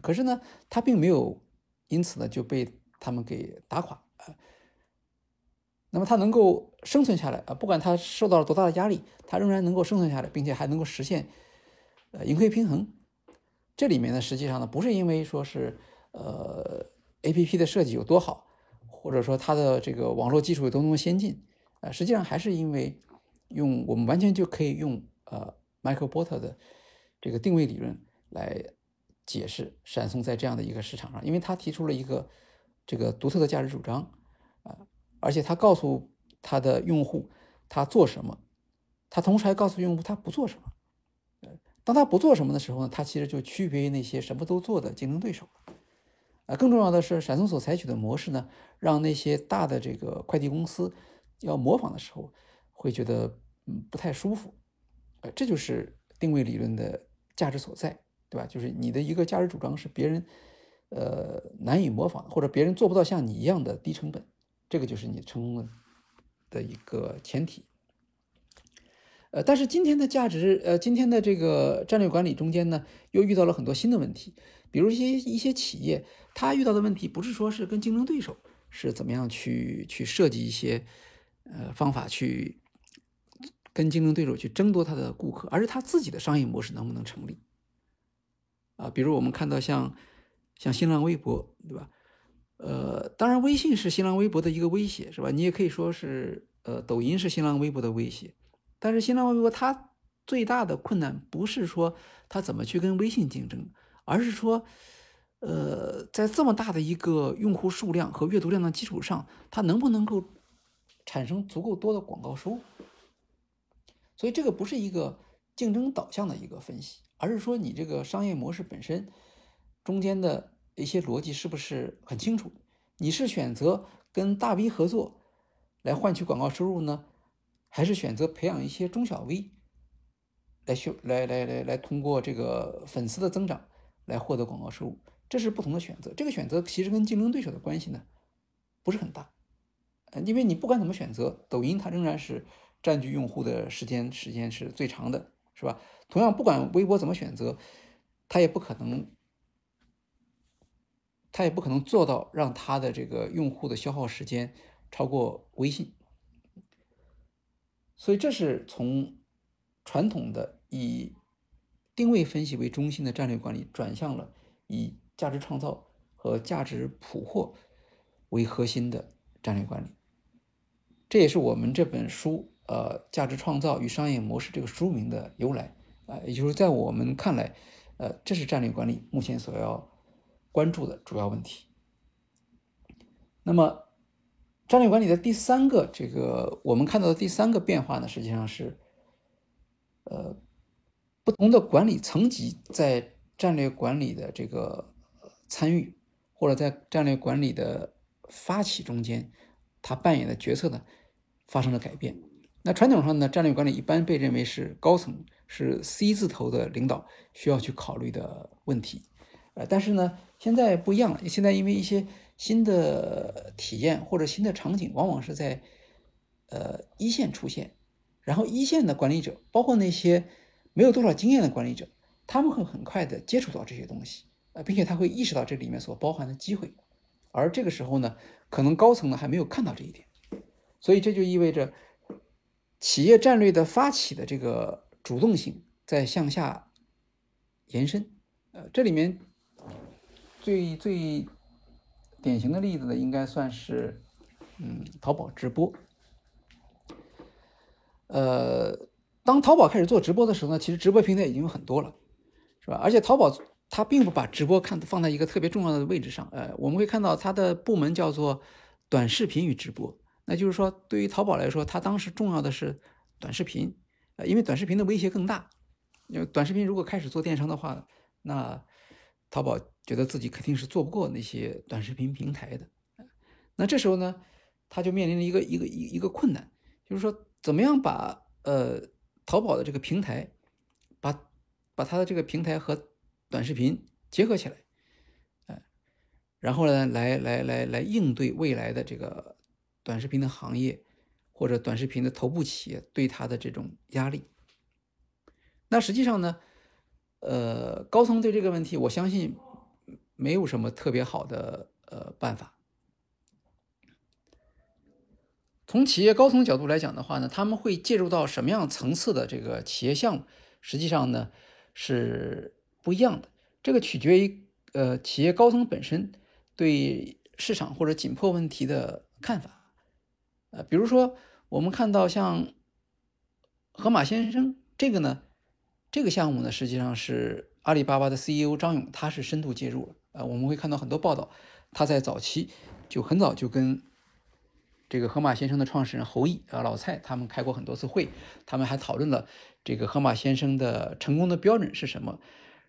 A: 可是呢，它并没有因此呢就被他们给打垮啊。那么它能够生存下来啊，不管它受到了多大的压力，它仍然能够生存下来，并且还能够实现呃盈亏平衡。这里面呢，实际上呢，不是因为说是呃 A P P 的设计有多好，或者说它的这个网络技术有多么先进啊，实际上还是因为。用我们完全就可以用呃迈克尔波特的这个定位理论来解释闪送在这样的一个市场上，因为他提出了一个这个独特的价值主张啊，而且他告诉他的用户他做什么，他同时还告诉用户他不做什么。当他不做什么的时候呢，他其实就区别于那些什么都做的竞争对手。啊，更重要的是，闪送所采取的模式呢，让那些大的这个快递公司要模仿的时候。会觉得嗯不太舒服，呃，这就是定位理论的价值所在，对吧？就是你的一个价值主张是别人呃难以模仿，或者别人做不到像你一样的低成本，这个就是你成功的的一个前提。呃，但是今天的价值，呃，今天的这个战略管理中间呢，又遇到了很多新的问题，比如一些一些企业，他遇到的问题不是说是跟竞争对手是怎么样去去设计一些呃方法去。跟竞争对手去争夺他的顾客，而是他自己的商业模式能不能成立？啊，比如我们看到像像新浪微博，对吧？呃，当然微信是新浪微博的一个威胁，是吧？你也可以说是呃，抖音是新浪微博的威胁。但是新浪微博它最大的困难不是说它怎么去跟微信竞争，而是说，呃，在这么大的一个用户数量和阅读量的基础上，它能不能够产生足够多的广告收入？所以这个不是一个竞争导向的一个分析，而是说你这个商业模式本身中间的一些逻辑是不是很清楚？你是选择跟大 V 合作来换取广告收入呢，还是选择培养一些中小 V 来修来来来来通过这个粉丝的增长来获得广告收入？这是不同的选择。这个选择其实跟竞争对手的关系呢不是很大，呃，因为你不管怎么选择，抖音它仍然是。占据用户的时间时间是最长的，是吧？同样，不管微博怎么选择，它也不可能，它也不可能做到让它的这个用户的消耗时间超过微信。所以，这是从传统的以定位分析为中心的战略管理，转向了以价值创造和价值捕获为核心的战略管理。这也是我们这本书。呃，价值创造与商业模式这个书名的由来啊，也就是在我们看来，呃，这是战略管理目前所要关注的主要问题。那么，战略管理的第三个这个我们看到的第三个变化呢，实际上是，呃，不同的管理层级在战略管理的这个参与，或者在战略管理的发起中间，他扮演的角色呢发生了改变。那传统上呢，战略管理一般被认为是高层，是 C 字头的领导需要去考虑的问题。呃，但是呢，现在不一样了。现在因为一些新的体验或者新的场景，往往是在呃一线出现，然后一线的管理者，包括那些没有多少经验的管理者，他们会很快的接触到这些东西，呃，并且他会意识到这里面所包含的机会。而这个时候呢，可能高层呢还没有看到这一点，所以这就意味着。企业战略的发起的这个主动性在向下延伸，呃，这里面最最典型的例子呢，应该算是嗯，淘宝直播。呃，当淘宝开始做直播的时候呢，其实直播平台已经有很多了，是吧？而且淘宝它并不把直播看放在一个特别重要的位置上，呃，我们会看到它的部门叫做短视频与直播。那就是说，对于淘宝来说，它当时重要的是短视频，呃，因为短视频的威胁更大。因为短视频如果开始做电商的话，那淘宝觉得自己肯定是做不过那些短视频平台的。那这时候呢，他就面临了一个一个一一个困难，就是说，怎么样把呃淘宝的这个平台，把把它的这个平台和短视频结合起来，呃，然后呢，来来来来应对未来的这个。短视频的行业或者短视频的头部企业对它的这种压力，那实际上呢，呃，高层对这个问题，我相信没有什么特别好的呃办法。从企业高层角度来讲的话呢，他们会介入到什么样层次的这个企业项目，实际上呢是不一样的。这个取决于呃企业高层本身对市场或者紧迫问题的看法。呃，比如说，我们看到像盒马先生这个呢，这个项目呢，实际上是阿里巴巴的 CEO 张勇，他是深度介入了。呃，我们会看到很多报道，他在早期就很早就跟这个盒马先生的创始人侯毅啊、老蔡他们开过很多次会，他们还讨论了这个盒马先生的成功的标准是什么。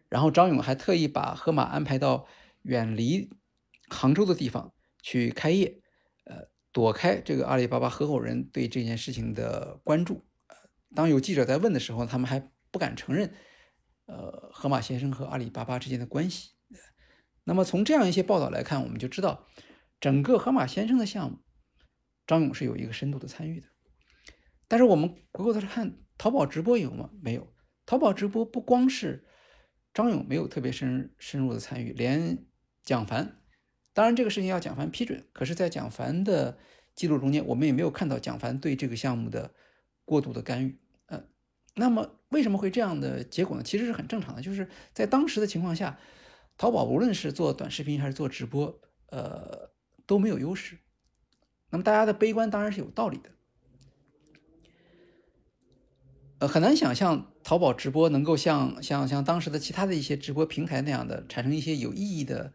A: 然后张勇还特意把盒马安排到远离杭州的地方去开业，呃。躲开这个阿里巴巴合伙人对这件事情的关注，当有记者在问的时候，他们还不敢承认，呃，河马先生和阿里巴巴之间的关系。那么从这样一些报道来看，我们就知道，整个河马先生的项目，张勇是有一个深度的参与的。但是我们回过头来看，淘宝直播有吗？没有。淘宝直播不光是张勇没有特别深深入的参与，连蒋凡。当然，这个事情要蒋凡批准。可是，在蒋凡的记录中间，我们也没有看到蒋凡对这个项目的过度的干预。呃，那么为什么会这样的结果呢？其实是很正常的，就是在当时的情况下，淘宝无论是做短视频还是做直播，呃，都没有优势。那么大家的悲观当然是有道理的。呃，很难想象淘宝直播能够像像像当时的其他的一些直播平台那样的产生一些有意义的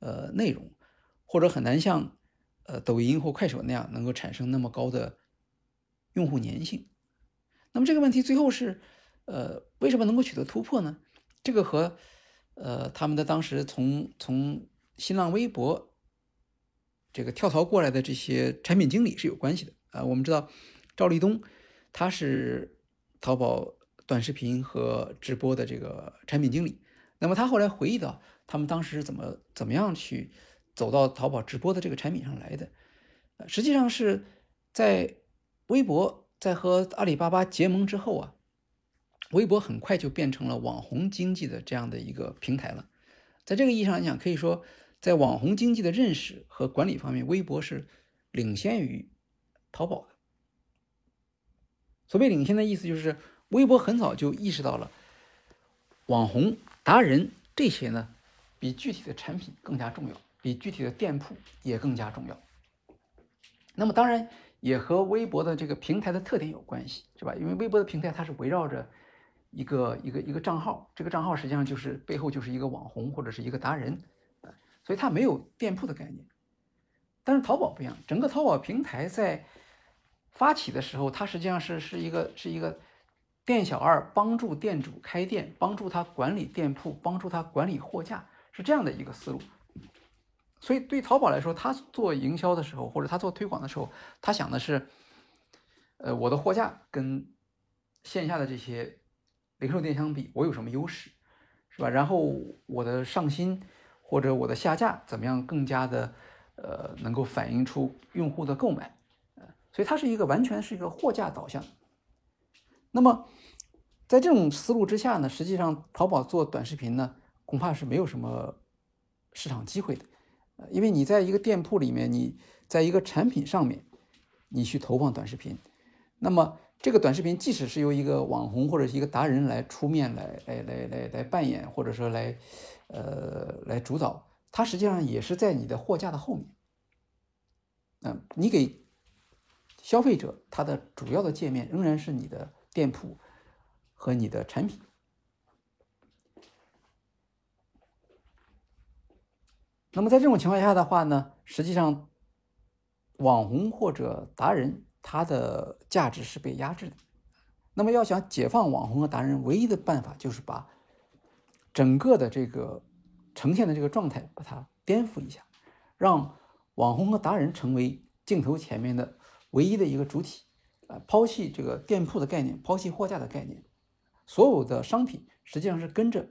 A: 呃内容。或者很难像，呃，抖音或快手那样能够产生那么高的用户粘性。那么这个问题最后是，呃，为什么能够取得突破呢？这个和，呃，他们的当时从从新浪微博这个跳槽过来的这些产品经理是有关系的啊。我们知道赵立东他是淘宝短视频和直播的这个产品经理，那么他后来回忆到他们当时是怎么怎么样去。走到淘宝直播的这个产品上来的，实际上是在微博在和阿里巴巴结盟之后啊，微博很快就变成了网红经济的这样的一个平台了。在这个意义上来讲，可以说在网红经济的认识和管理方面，微博是领先于淘宝的。所谓领先的意思，就是微博很早就意识到了网红达人这些呢，比具体的产品更加重要。比具体的店铺也更加重要。那么当然也和微博的这个平台的特点有关系，是吧？因为微博的平台它是围绕着一个一个一个账号，这个账号实际上就是背后就是一个网红或者是一个达人，所以它没有店铺的概念。但是淘宝不一样，整个淘宝平台在发起的时候，它实际上是是一个是一个店小二帮助店主开店，帮助他管理店铺，帮助他管理货架，是这样的一个思路。所以对淘宝来说，他做营销的时候，或者他做推广的时候，他想的是，呃，我的货架跟线下的这些零售店相比，我有什么优势，是吧？然后我的上新或者我的下架怎么样更加的，呃，能够反映出用户的购买，呃，所以它是一个完全是一个货架导向。那么在这种思路之下呢，实际上淘宝做短视频呢，恐怕是没有什么市场机会的。因为你在一个店铺里面，你在一个产品上面，你去投放短视频，那么这个短视频即使是由一个网红或者是一个达人来出面来来来来来扮演，或者说来呃来主导，它实际上也是在你的货架的后面。嗯，你给消费者他的主要的界面仍然是你的店铺和你的产品。那么在这种情况下的话呢，实际上，网红或者达人他的价值是被压制的。那么要想解放网红和达人，唯一的办法就是把整个的这个呈现的这个状态把它颠覆一下，让网红和达人成为镜头前面的唯一的一个主体，啊，抛弃这个店铺的概念，抛弃货架的概念，所有的商品实际上是跟着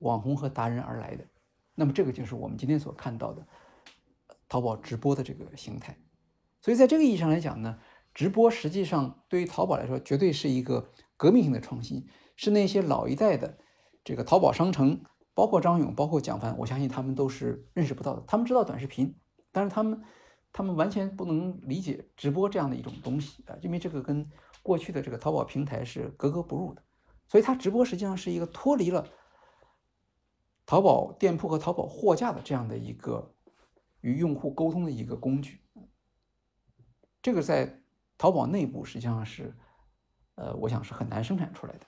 A: 网红和达人而来的。那么这个就是我们今天所看到的淘宝直播的这个形态，所以在这个意义上来讲呢，直播实际上对于淘宝来说绝对是一个革命性的创新，是那些老一代的这个淘宝商城，包括张勇，包括蒋凡，我相信他们都是认识不到的。他们知道短视频，但是他们他们完全不能理解直播这样的一种东西啊，因为这个跟过去的这个淘宝平台是格格不入的，所以它直播实际上是一个脱离了。淘宝店铺和淘宝货架的这样的一个与用户沟通的一个工具，这个在淘宝内部实际上是，呃，我想是很难生产出来的。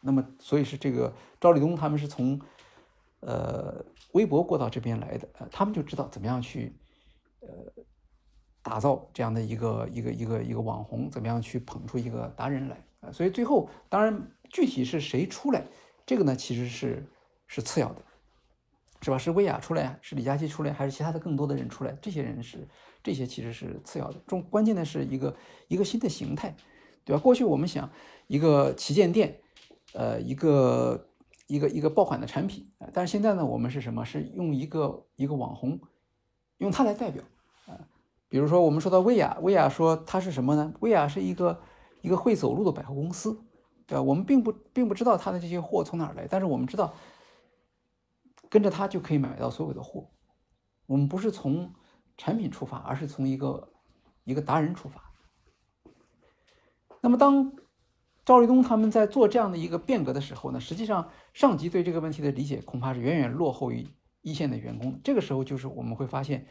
A: 那么，所以是这个赵立东他们是从呃微博过到这边来的，呃，他们就知道怎么样去呃打造这样的一个一个一个一个网红，怎么样去捧出一个达人来啊。所以最后，当然具体是谁出来，这个呢其实是是次要的。是吧？是薇娅出来，是李佳琦出来，还是其他的更多的人出来？这些人是这些其实是次要的，重关键的是一个一个新的形态，对吧？过去我们想一个旗舰店，呃，一个一个一个爆款的产品，但是现在呢，我们是什么？是用一个一个网红，用它来代表啊。比如说我们说到薇娅，薇娅说它是什么呢？薇娅是一个一个会走路的百货公司，对吧？我们并不并不知道它的这些货从哪儿来，但是我们知道。跟着他就可以买到所有的货。我们不是从产品出发，而是从一个一个达人出发。那么，当赵立东他们在做这样的一个变革的时候呢，实际上上级对这个问题的理解恐怕是远远落后于一线的员工。这个时候，就是我们会发现，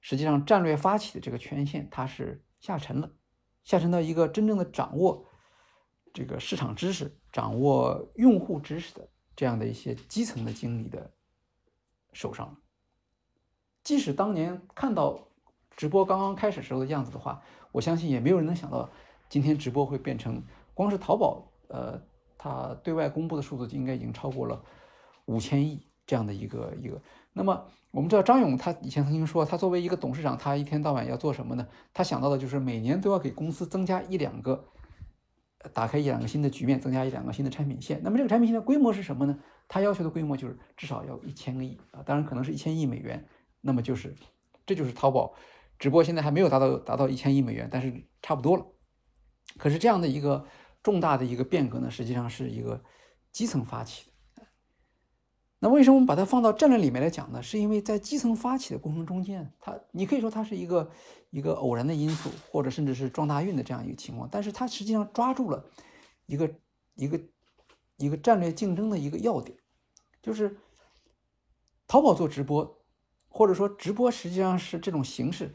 A: 实际上战略发起的这个权限它是下沉了，下沉到一个真正的掌握这个市场知识、掌握用户知识的这样的一些基层的经理的。手上了。即使当年看到直播刚刚开始时候的样子的话，我相信也没有人能想到今天直播会变成光是淘宝，呃，它对外公布的数字就应该已经超过了五千亿这样的一个一个。那么我们知道张勇他以前曾经说，他作为一个董事长，他一天到晚要做什么呢？他想到的就是每年都要给公司增加一两个，打开一两个新的局面，增加一两个新的产品线。那么这个产品线的规模是什么呢？他要求的规模就是至少要一千个亿啊，当然可能是一千亿美元，那么就是，这就是淘宝直播现在还没有达到达到一千亿美元，但是差不多了。可是这样的一个重大的一个变革呢，实际上是一个基层发起的。那为什么我们把它放到战略里面来讲呢？是因为在基层发起的过程中间，它你可以说它是一个一个偶然的因素，或者甚至是撞大运的这样一个情况，但是它实际上抓住了一个一个一个战略竞争的一个要点。就是淘宝做直播，或者说直播实际上是这种形式，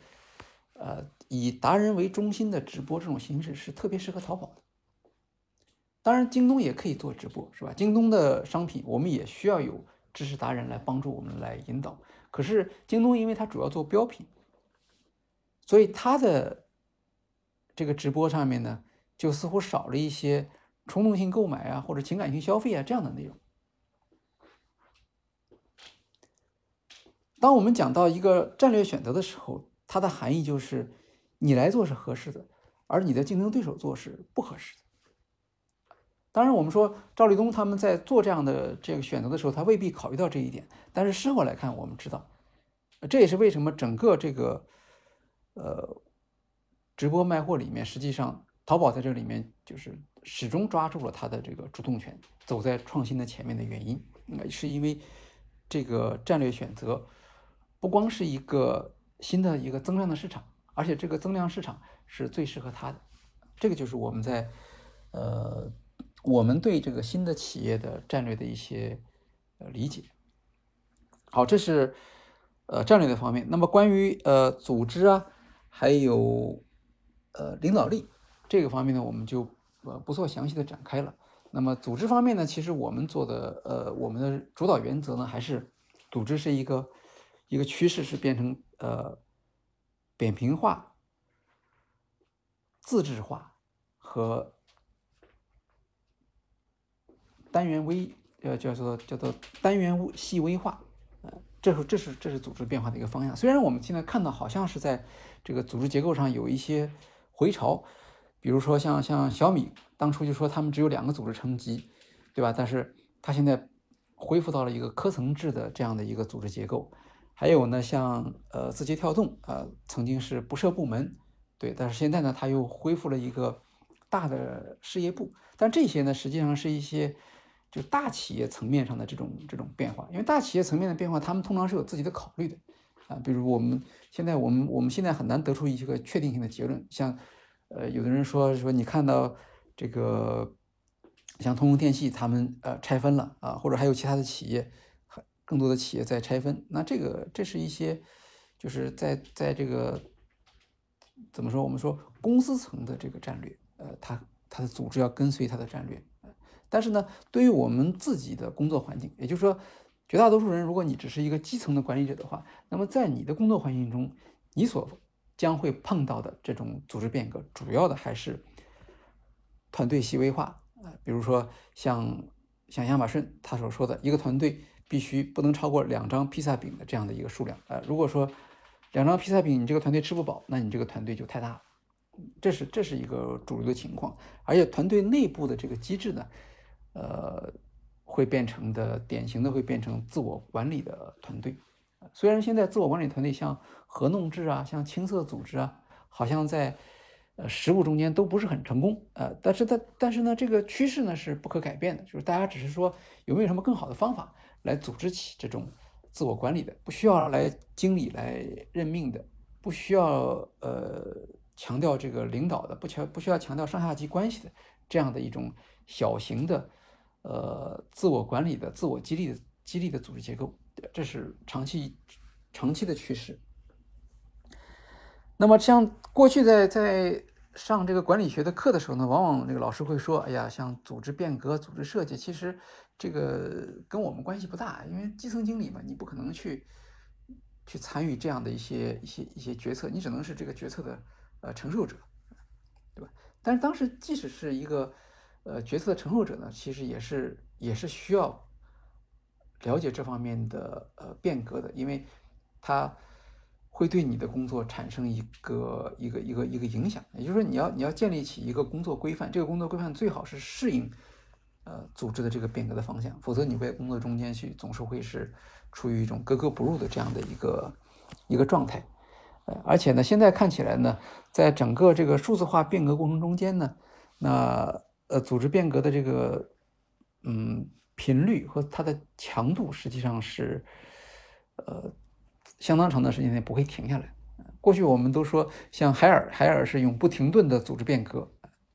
A: 呃，以达人为中心的直播这种形式是特别适合淘宝的。当然，京东也可以做直播，是吧？京东的商品我们也需要有知识达人来帮助我们来引导。可是京东因为它主要做标品，所以它的这个直播上面呢，就似乎少了一些冲动性购买啊，或者情感性消费啊这样的内容。当我们讲到一个战略选择的时候，它的含义就是你来做是合适的，而你的竞争对手做是不合适的。当然，我们说赵立东他们在做这样的这个选择的时候，他未必考虑到这一点。但是事后来看，我们知道，这也是为什么整个这个呃直播卖货里面，实际上淘宝在这里面就是始终抓住了它的这个主动权，走在创新的前面的原因，那是因为这个战略选择不光是一个新的一个增量的市场，而且这个增量市场是最适合它的。这个就是我们在呃。我们对这个新的企业的战略的一些呃理解，好，这是呃战略的方面。那么关于呃组织啊，还有呃领导力这个方面呢，我们就呃不做详细的展开了。那么组织方面呢，其实我们做的呃我们的主导原则呢，还是组织是一个一个趋势，是变成呃扁平化、自治化和。单元微呃叫做叫做单元细微化，呃，这是这是这是组织变化的一个方向。虽然我们现在看到好像是在这个组织结构上有一些回潮，比如说像像小米当初就说他们只有两个组织层级，对吧？但是它现在恢复到了一个科层制的这样的一个组织结构。还有呢，像呃字节跳动啊，曾经是不设部门，对，但是现在呢，它又恢复了一个大的事业部。但这些呢，实际上是一些。就大企业层面上的这种这种变化，因为大企业层面的变化，他们通常是有自己的考虑的啊。比如我们现在，我们我们现在很难得出一个确定性的结论。像，呃，有的人说说你看到这个像通用电气他们呃拆分了啊，或者还有其他的企业，更多的企业在拆分，那这个这是一些就是在在这个怎么说？我们说公司层的这个战略，呃，它它的组织要跟随它的战略。但是呢，对于我们自己的工作环境，也就是说，绝大多数人，如果你只是一个基层的管理者的话，那么在你的工作环境中，你所将会碰到的这种组织变革，主要的还是团队细微化啊。比如说，像像亚马逊他所说的，一个团队必须不能超过两张披萨饼的这样的一个数量啊。如果说两张披萨饼你这个团队吃不饱，那你这个团队就太大了。这是这是一个主流的情况，而且团队内部的这个机制呢？呃，会变成的典型的会变成自我管理的团队。虽然现在自我管理团队像合弄制啊，像青色组织啊，好像在呃实务中间都不是很成功。呃，但是它但是呢，这个趋势呢是不可改变的，就是大家只是说有没有什么更好的方法来组织起这种自我管理的，不需要来经理来任命的，不需要呃强调这个领导的，不强不需要强调上下级关系的这样的一种小型的。呃，自我管理的、自我激励的、激励的组织结构，这是长期、长期的趋势。那么，像过去在在上这个管理学的课的时候呢，往往那个老师会说：“哎呀，像组织变革、组织设计，其实这个跟我们关系不大，因为基层经理嘛，你不可能去去参与这样的一些一些一些决策，你只能是这个决策的呃承受者，对吧？但是当时即使是一个。呃，决策的承受者呢，其实也是也是需要了解这方面的呃变革的，因为它会对你的工作产生一个一个一个一个影响。也就是说，你要你要建立起一个工作规范，这个工作规范最好是适应呃组织的这个变革的方向，否则你在工作中间去总是会是处于一种格格不入的这样的一个一个状态。呃，而且呢，现在看起来呢，在整个这个数字化变革过程中间呢，那呃，组织变革的这个，嗯，频率和它的强度实际上是，呃，相当长的时间内不会停下来。过去我们都说，像海尔，海尔是永不停顿的组织变革，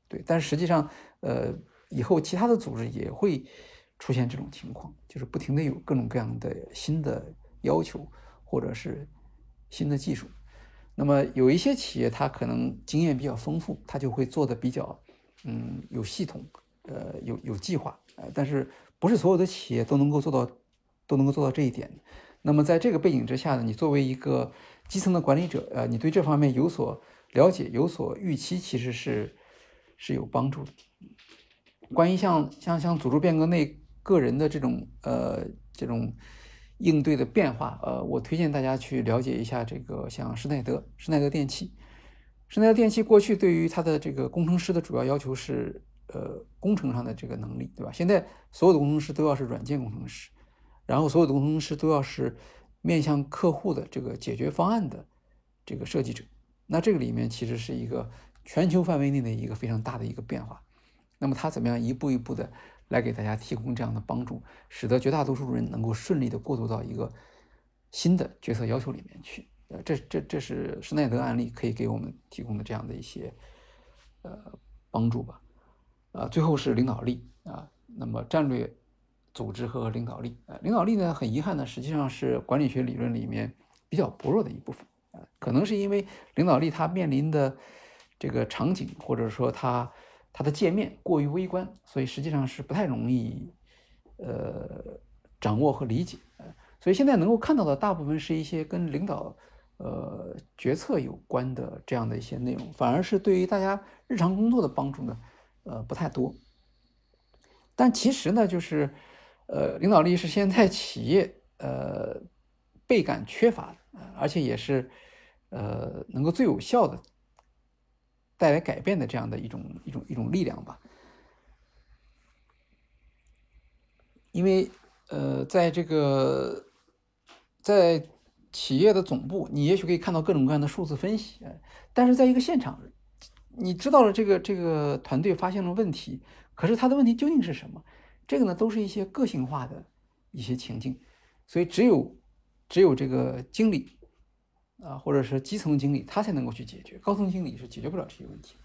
A: 对。但实际上，呃，以后其他的组织也会出现这种情况，就是不停的有各种各样的新的要求，或者是新的技术。那么有一些企业，它可能经验比较丰富，它就会做的比较。嗯，有系统，呃有有计划，呃，但是不是所有的企业都能够做到都能够做到这一点。那么在这个背景之下呢，你作为一个基层的管理者，呃，你对这方面有所了解、有所预期，其实是是有帮助的。关于像像像组织变革内个人的这种呃这种应对的变化，呃，我推荐大家去了解一下这个像施耐德施耐德电器。施耐德电器过去对于它的这个工程师的主要要求是呃工程上的这个能力，对吧？现在所有的工程师都要是软件工程师。然后所有的工程师都要是面向客户的这个解决方案的这个设计者，那这个里面其实是一个全球范围内的一个非常大的一个变化。那么他怎么样一步一步的来给大家提供这样的帮助，使得绝大多数人能够顺利的过渡到一个新的决策要求里面去？呃，这这这是施耐德案例可以给我们提供的这样的一些呃帮助吧。啊，最后是领导力啊，那么战略。组织和领导力，呃，领导力呢，很遗憾呢，实际上是管理学理论里面比较薄弱的一部分，啊，可能是因为领导力它面临的这个场景，或者说它它的界面过于微观，所以实际上是不太容易，呃，掌握和理解，呃，所以现在能够看到的大部分是一些跟领导，呃，决策有关的这样的一些内容，反而是对于大家日常工作的帮助呢，呃，不太多，但其实呢，就是。呃，领导力是现在企业呃倍感缺乏的，而且也是呃能够最有效的带来改变的这样的一种一种一种力量吧。因为呃，在这个在企业的总部，你也许可以看到各种各样的数字分析，但是在一个现场，你知道了这个这个团队发现了问题，可是他的问题究竟是什么？这个呢，都是一些个性化的一些情境，所以只有只有这个经理啊，或者是基层经理，他才能够去解决，高层经理是解决不了这些问题。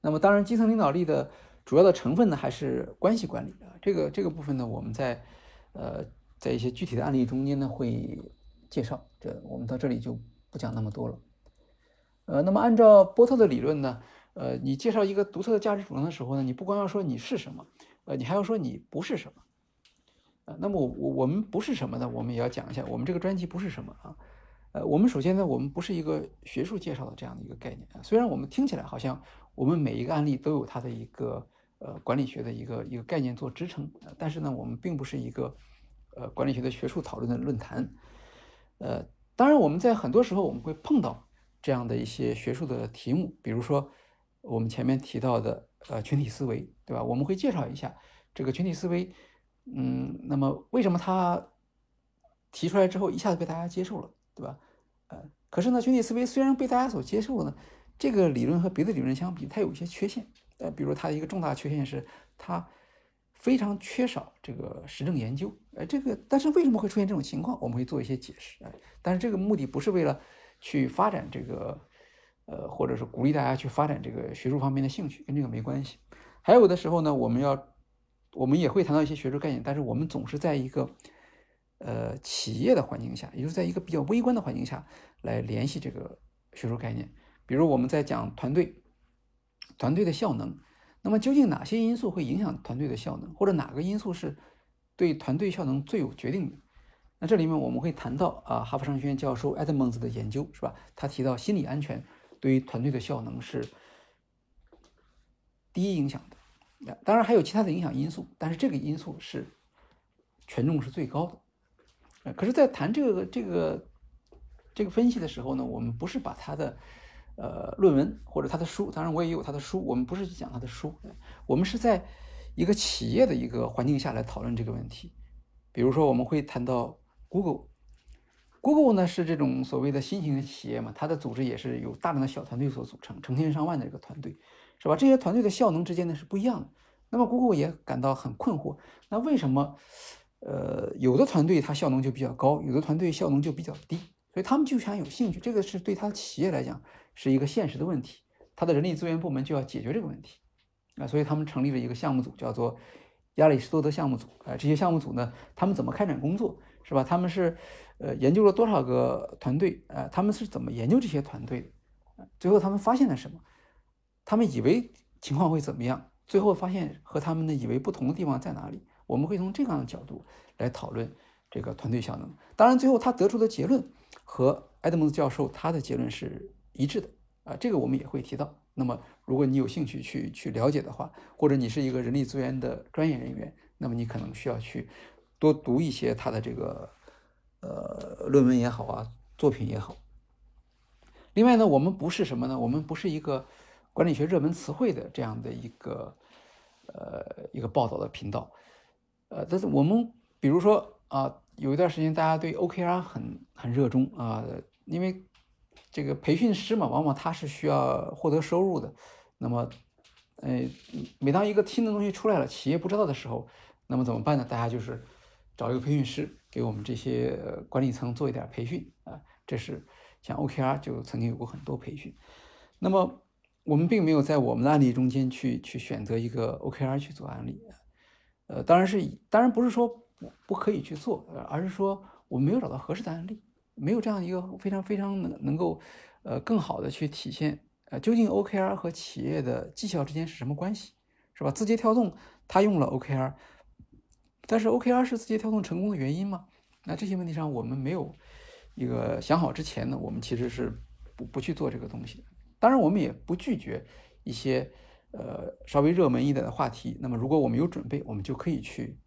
A: 那么，当然，基层领导力的主要的成分呢，还是关系管理啊。这个这个部分呢，我们在呃在一些具体的案例中间呢会介绍，这我们到这里就不讲那么多了。呃，那么按照波特的理论呢？呃，你介绍一个独特的价值主张的时候呢，你不光要说你是什么，呃，你还要说你不是什么，呃，那么我我我们不是什么呢？我们也要讲一下，我们这个专辑不是什么啊？呃，我们首先呢，我们不是一个学术介绍的这样的一个概念啊。虽然我们听起来好像我们每一个案例都有它的一个呃管理学的一个一个概念做支撑，但是呢，我们并不是一个呃管理学的学术讨论的论坛。呃，当然我们在很多时候我们会碰到这样的一些学术的题目，比如说。我们前面提到的呃群体思维，对吧？我们会介绍一下这个群体思维，嗯，那么为什么它提出来之后一下子被大家接受了，对吧？呃，可是呢，群体思维虽然被大家所接受呢，这个理论和别的理论相比，它有一些缺陷，呃，比如它的一个重大缺陷是它非常缺少这个实证研究，呃，这个但是为什么会出现这种情况，我们会做一些解释，哎，但是这个目的不是为了去发展这个。呃，或者是鼓励大家去发展这个学术方面的兴趣，跟这个没关系。还有的时候呢，我们要，我们也会谈到一些学术概念，但是我们总是在一个呃企业的环境下，也就是在一个比较微观的环境下来联系这个学术概念。比如我们在讲团队，团队的效能，那么究竟哪些因素会影响团队的效能，或者哪个因素是对团队效能最有决定的？那这里面我们会谈到啊，哈佛商学院教授 Edmonds 的研究是吧？他提到心理安全。对于团队的效能是第一影响的，当然还有其他的影响因素，但是这个因素是权重是最高的。可是，在谈这个这个这个分析的时候呢，我们不是把它的呃论文或者他的书，当然我也有他的书，我们不是去讲他的书，我们是在一个企业的一个环境下来讨论这个问题。比如说，我们会谈到 Google。Google 呢是这种所谓的新型的企业嘛，它的组织也是由大量的小团队所组成，成千上万的这个团队，是吧？这些团队的效能之间呢是不一样的。那么 Google 也感到很困惑，那为什么，呃，有的团队它效能就比较高，有的团队效能就比较低？所以他们就想有兴趣，这个是对他的企业来讲是一个现实的问题，他的人力资源部门就要解决这个问题，啊，所以他们成立了一个项目组，叫做亚里士多德项目组，啊，这些项目组呢，他们怎么开展工作，是吧？他们是。呃，研究了多少个团队？啊，他们是怎么研究这些团队的？最后他们发现了什么？他们以为情况会怎么样？最后发现和他们的以为不同的地方在哪里？我们会从这样的角度来讨论这个团队效能。当然，最后他得出的结论和埃德蒙斯教授他的结论是一致的啊，这个我们也会提到。那么，如果你有兴趣去去了解的话，或者你是一个人力资源的专业人员，那么你可能需要去多读一些他的这个呃论文也好啊，作品也好。另外呢，我们不是什么呢？我们不是一个管理学热门词汇的这样的一个呃一个报道的频道，呃，但是我们比如说啊，有一段时间大家对 OKR 很很热衷啊，因为。这个培训师嘛，往往他是需要获得收入的。那么，呃，每当一个新的东西出来了，企业不知道的时候，那么怎么办呢？大家就是找一个培训师给我们这些管理层做一点培训啊。这是像 OKR 就曾经有过很多培训。那么我们并没有在我们的案例中间去去选择一个 OKR 去做案例。呃，当然是当然不是说不不可以去做，而是说我们没有找到合适的案例。没有这样一个非常非常能能够，呃，更好的去体现，呃，究竟 OKR 和企业的绩效之间是什么关系，是吧？字节跳动它用了 OKR，但是 OKR 是字节跳动成功的原因吗？那这些问题上我们没有一个想好之前呢，我们其实是不不去做这个东西。当然，我们也不拒绝一些呃稍微热门一点的话题。那么，如果我们有准备，我们就可以去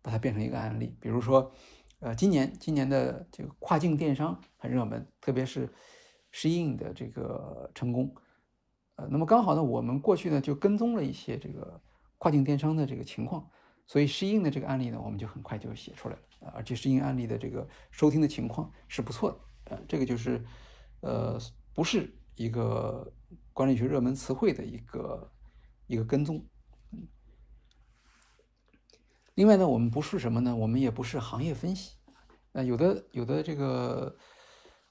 A: 把它变成一个案例，比如说。呃，今年今年的这个跨境电商很热门，特别是 Shein 的这个成功。呃，那么刚好呢，我们过去呢就跟踪了一些这个跨境电商的这个情况，所以 Shein 的这个案例呢，我们就很快就写出来了，而且 Shein 案例的这个收听的情况是不错的。呃，这个就是呃，不是一个管理学热门词汇的一个一个跟踪。另外呢，我们不是什么呢？我们也不是行业分析。呃，有的有的这个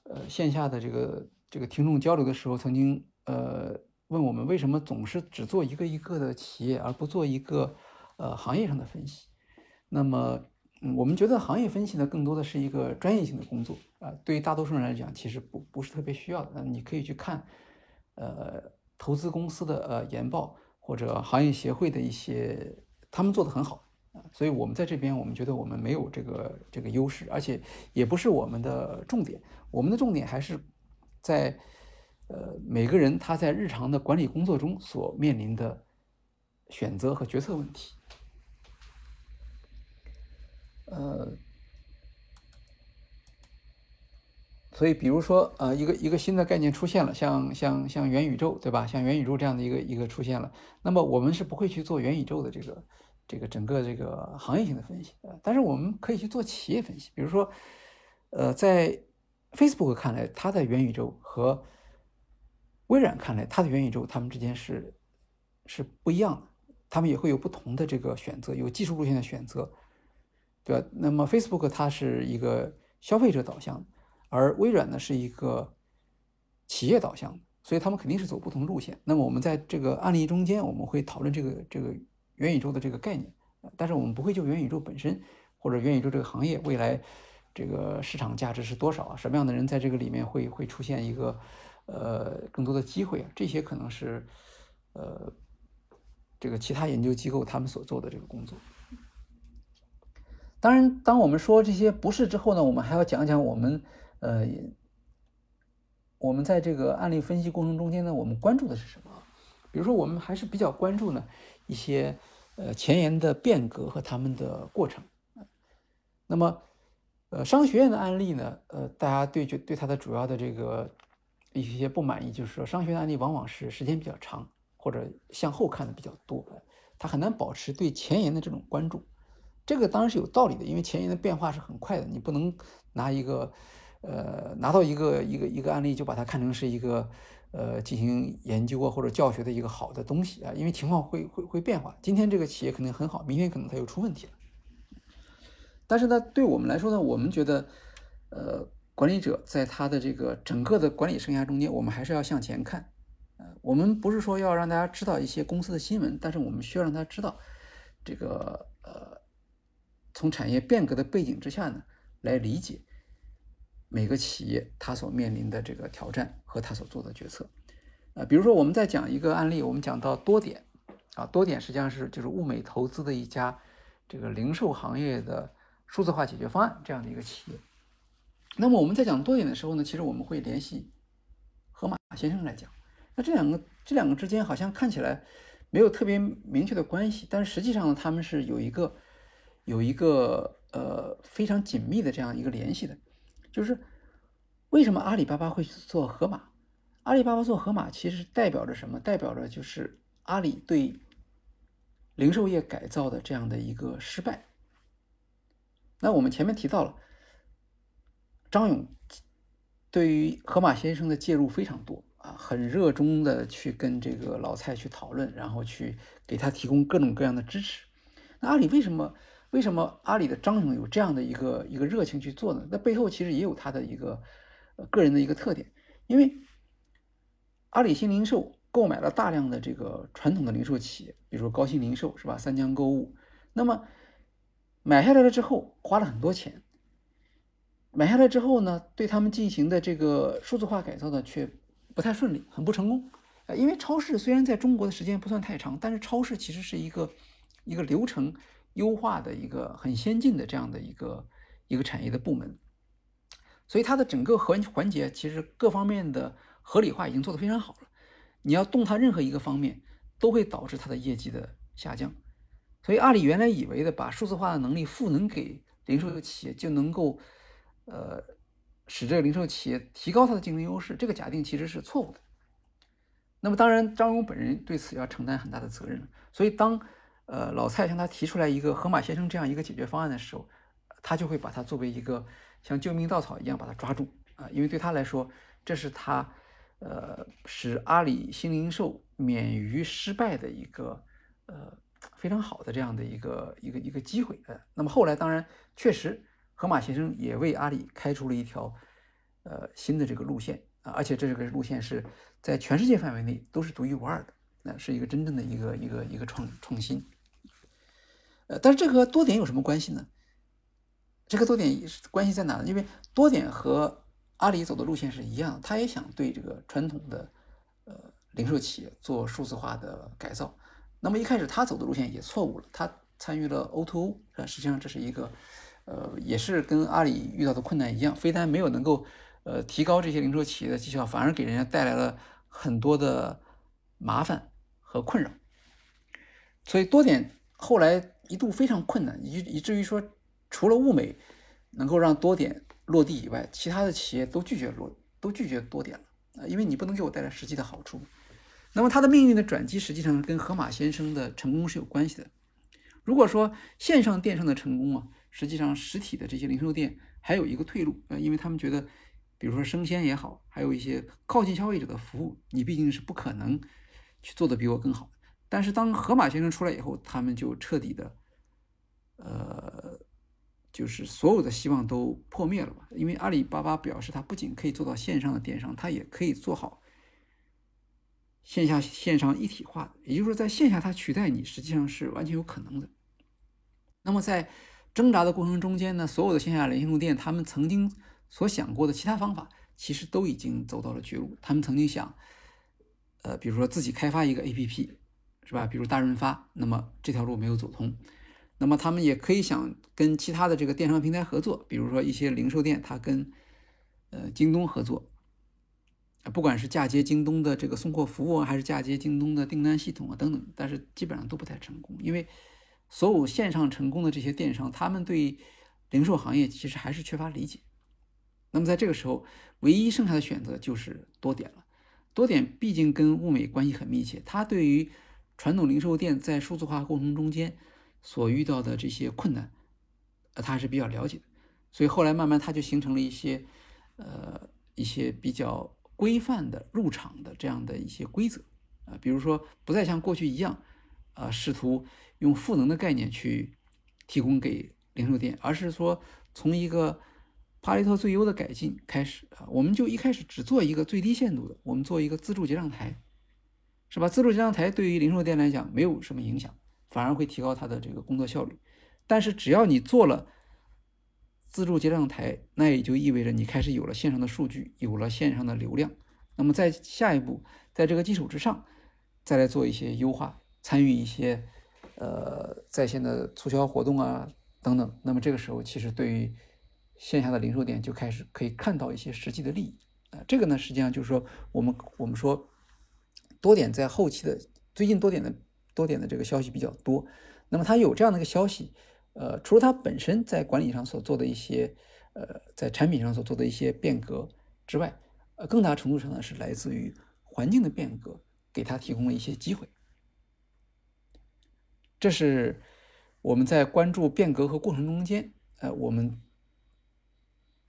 A: 呃线下的这个这个听众交流的时候，曾经呃问我们为什么总是只做一个一个的企业，而不做一个呃行业上的分析。那么，嗯，我们觉得行业分析呢，更多的是一个专业性的工作啊。对于大多数人来讲，其实不不是特别需要的。你可以去看呃投资公司的呃研报，或者行业协会的一些，他们做的很好。所以，我们在这边，我们觉得我们没有这个这个优势，而且也不是我们的重点。我们的重点还是在呃每个人他在日常的管理工作中所面临的选择和决策问题。呃，所以比如说，呃，一个一个新的概念出现了，像像像元宇宙，对吧？像元宇宙这样的一个一个出现了，那么我们是不会去做元宇宙的这个。这个整个这个行业性的分析，呃，但是我们可以去做企业分析，比如说，呃，在 Facebook 看来，它的元宇宙和微软看来，它的元宇宙，它们之间是是不一样的，他们也会有不同的这个选择，有技术路线的选择，对吧？那么 Facebook 它是一个消费者导向，而微软呢是一个企业导向，所以他们肯定是走不同路线。那么我们在这个案例中间，我们会讨论这个这个。元宇宙的这个概念，但是我们不会就元宇宙本身或者元宇宙这个行业未来这个市场价值是多少啊？什么样的人在这个里面会会出现一个呃更多的机会啊？这些可能是呃这个其他研究机构他们所做的这个工作。当然，当我们说这些不是之后呢，我们还要讲讲我们呃我们在这个案例分析过程中间呢，我们关注的是什么？比如说，我们还是比较关注呢。一些呃前沿的变革和他们的过程，那么呃商学院的案例呢，呃大家对就对它的主要的这个一些不满意，就是说商学院案例往往是时间比较长，或者向后看的比较多，它很难保持对前沿的这种关注。这个当然是有道理的，因为前沿的变化是很快的，你不能拿一个呃拿到一个一个一个案例就把它看成是一个。呃，进行研究啊或者教学的一个好的东西啊，因为情况会会会变化。今天这个企业可能很好，明天可能它又出问题了。但是呢，对我们来说呢，我们觉得，呃，管理者在他的这个整个的管理生涯中间，我们还是要向前看。呃，我们不是说要让大家知道一些公司的新闻，但是我们需要让他知道，这个呃，从产业变革的背景之下呢，来理解。每个企业它所面临的这个挑战和它所做的决策，呃，比如说我们在讲一个案例，我们讲到多点，啊，多点实际上是就是物美投资的一家这个零售行业的数字化解决方案这样的一个企业。那么我们在讲多点的时候呢，其实我们会联系河马先生来讲。那这两个这两个之间好像看起来没有特别明确的关系，但是实际上呢，他们是有一个有一个呃非常紧密的这样一个联系的，就是为什么阿里巴巴会做盒马？阿里巴巴做盒马其实代表着什么？代表着就是阿里对零售业改造的这样的一个失败。那我们前面提到了张勇对于盒马先生的介入非常多啊，很热衷的去跟这个老蔡去讨论，然后去给他提供各种各样的支持。那阿里为什么为什么阿里的张勇有这样的一个一个热情去做呢？那背后其实也有他的一个个人的一个特点，因为。阿里新零售购买了大量的这个传统的零售企业，比如说高新零售，是吧？三江购物。那么买下来了之后，花了很多钱。买下来之后呢，对他们进行的这个数字化改造呢，却不太顺利，很不成功。呃，因为超市虽然在中国的时间不算太长，但是超市其实是一个一个流程优化的一个很先进的这样的一个一个产业的部门，所以它的整个环环节其实各方面的。合理化已经做得非常好了，你要动它任何一个方面，都会导致它的业绩的下降。所以阿里原来以为的把数字化的能力赋能给零售企业，就能够呃使这个零售企业提高它的竞争优势，这个假定其实是错误的。那么当然，张勇本人对此要承担很大的责任。所以当呃老蔡向他提出来一个河马先生这样一个解决方案的时候，他就会把它作为一个像救命稻草一样把它抓住啊，因为对他来说，这是他。呃，使阿里新零售免于失败的一个呃非常好的这样的一个一个一个机会。呃，那么后来当然确实，河马先生也为阿里开出了一条呃新的这个路线啊，而且这个路线是在全世界范围内都是独一无二的，那是一个真正的一个一个一个创创新。呃，但是这和多点有什么关系呢？这个多点关系在哪呢？因为多点和阿里走的路线是一样，他也想对这个传统的呃零售企业做数字化的改造。那么一开始他走的路线也错误了，他参与了 O2O，啊，实际上这是一个呃也是跟阿里遇到的困难一样，非但没有能够呃提高这些零售企业的绩效，反而给人家带来了很多的麻烦和困扰。所以多点后来一度非常困难，以以至于说除了物美能够让多点。落地以外，其他的企业都拒绝落，都拒绝多点了啊，因为你不能给我带来实际的好处。那么它的命运的转机，实际上跟河马先生的成功是有关系的。如果说线上电商的成功啊，实际上实体的这些零售店还有一个退路啊，因为他们觉得，比如说生鲜也好，还有一些靠近消费者的服务，你毕竟是不可能去做的比我更好。但是当河马先生出来以后，他们就彻底的，呃。就是所有的希望都破灭了吧？因为阿里巴巴表示，它不仅可以做到线上的电商，它也可以做好线下线上一体化。也就是说，在线下它取代你，实际上是完全有可能的。那么在挣扎的过程中间呢，所有的线下零售店，他们曾经所想过的其他方法，其实都已经走到了绝路。他们曾经想，呃，比如说自己开发一个 APP，是吧？比如大润发，那么这条路没有走通。那么他们也可以想跟其他的这个电商平台合作，比如说一些零售店，它跟呃京东合作，不管是嫁接京东的这个送货服务，还是嫁接京东的订单系统啊等等，但是基本上都不太成功，因为所有线上成功的这些电商，他们对零售行业其实还是缺乏理解。那么在这个时候，唯一剩下的选择就是多点了。多点毕竟跟物美关系很密切，它对于传统零售店在数字化过程中间。所遇到的这些困难，呃，他还是比较了解的，所以后来慢慢他就形成了一些，呃，一些比较规范的入场的这样的一些规则，啊，比如说不再像过去一样，啊，试图用赋能的概念去提供给零售店，而是说从一个帕雷特最优的改进开始，啊，我们就一开始只做一个最低限度的，我们做一个自助结账台，是吧？自助结账台对于零售店来讲没有什么影响。反而会提高它的这个工作效率，但是只要你做了自助结账台，那也就意味着你开始有了线上的数据，有了线上的流量。那么在下一步，在这个基础之上，再来做一些优化，参与一些呃在线的促销活动啊等等。那么这个时候，其实对于线下的零售店就开始可以看到一些实际的利益啊。这个呢，实际上就是说，我们我们说多点在后期的最近多点的多点的这个消息比较多。那么它有这样的一个消息，呃，除了它本身在管理上所做的一些呃在产品上所做的一些变革之外，呃，更大程度上呢是来自于环境的变革，给它提供了一些机会。这是我们在关注变革和过程中间，呃，我们。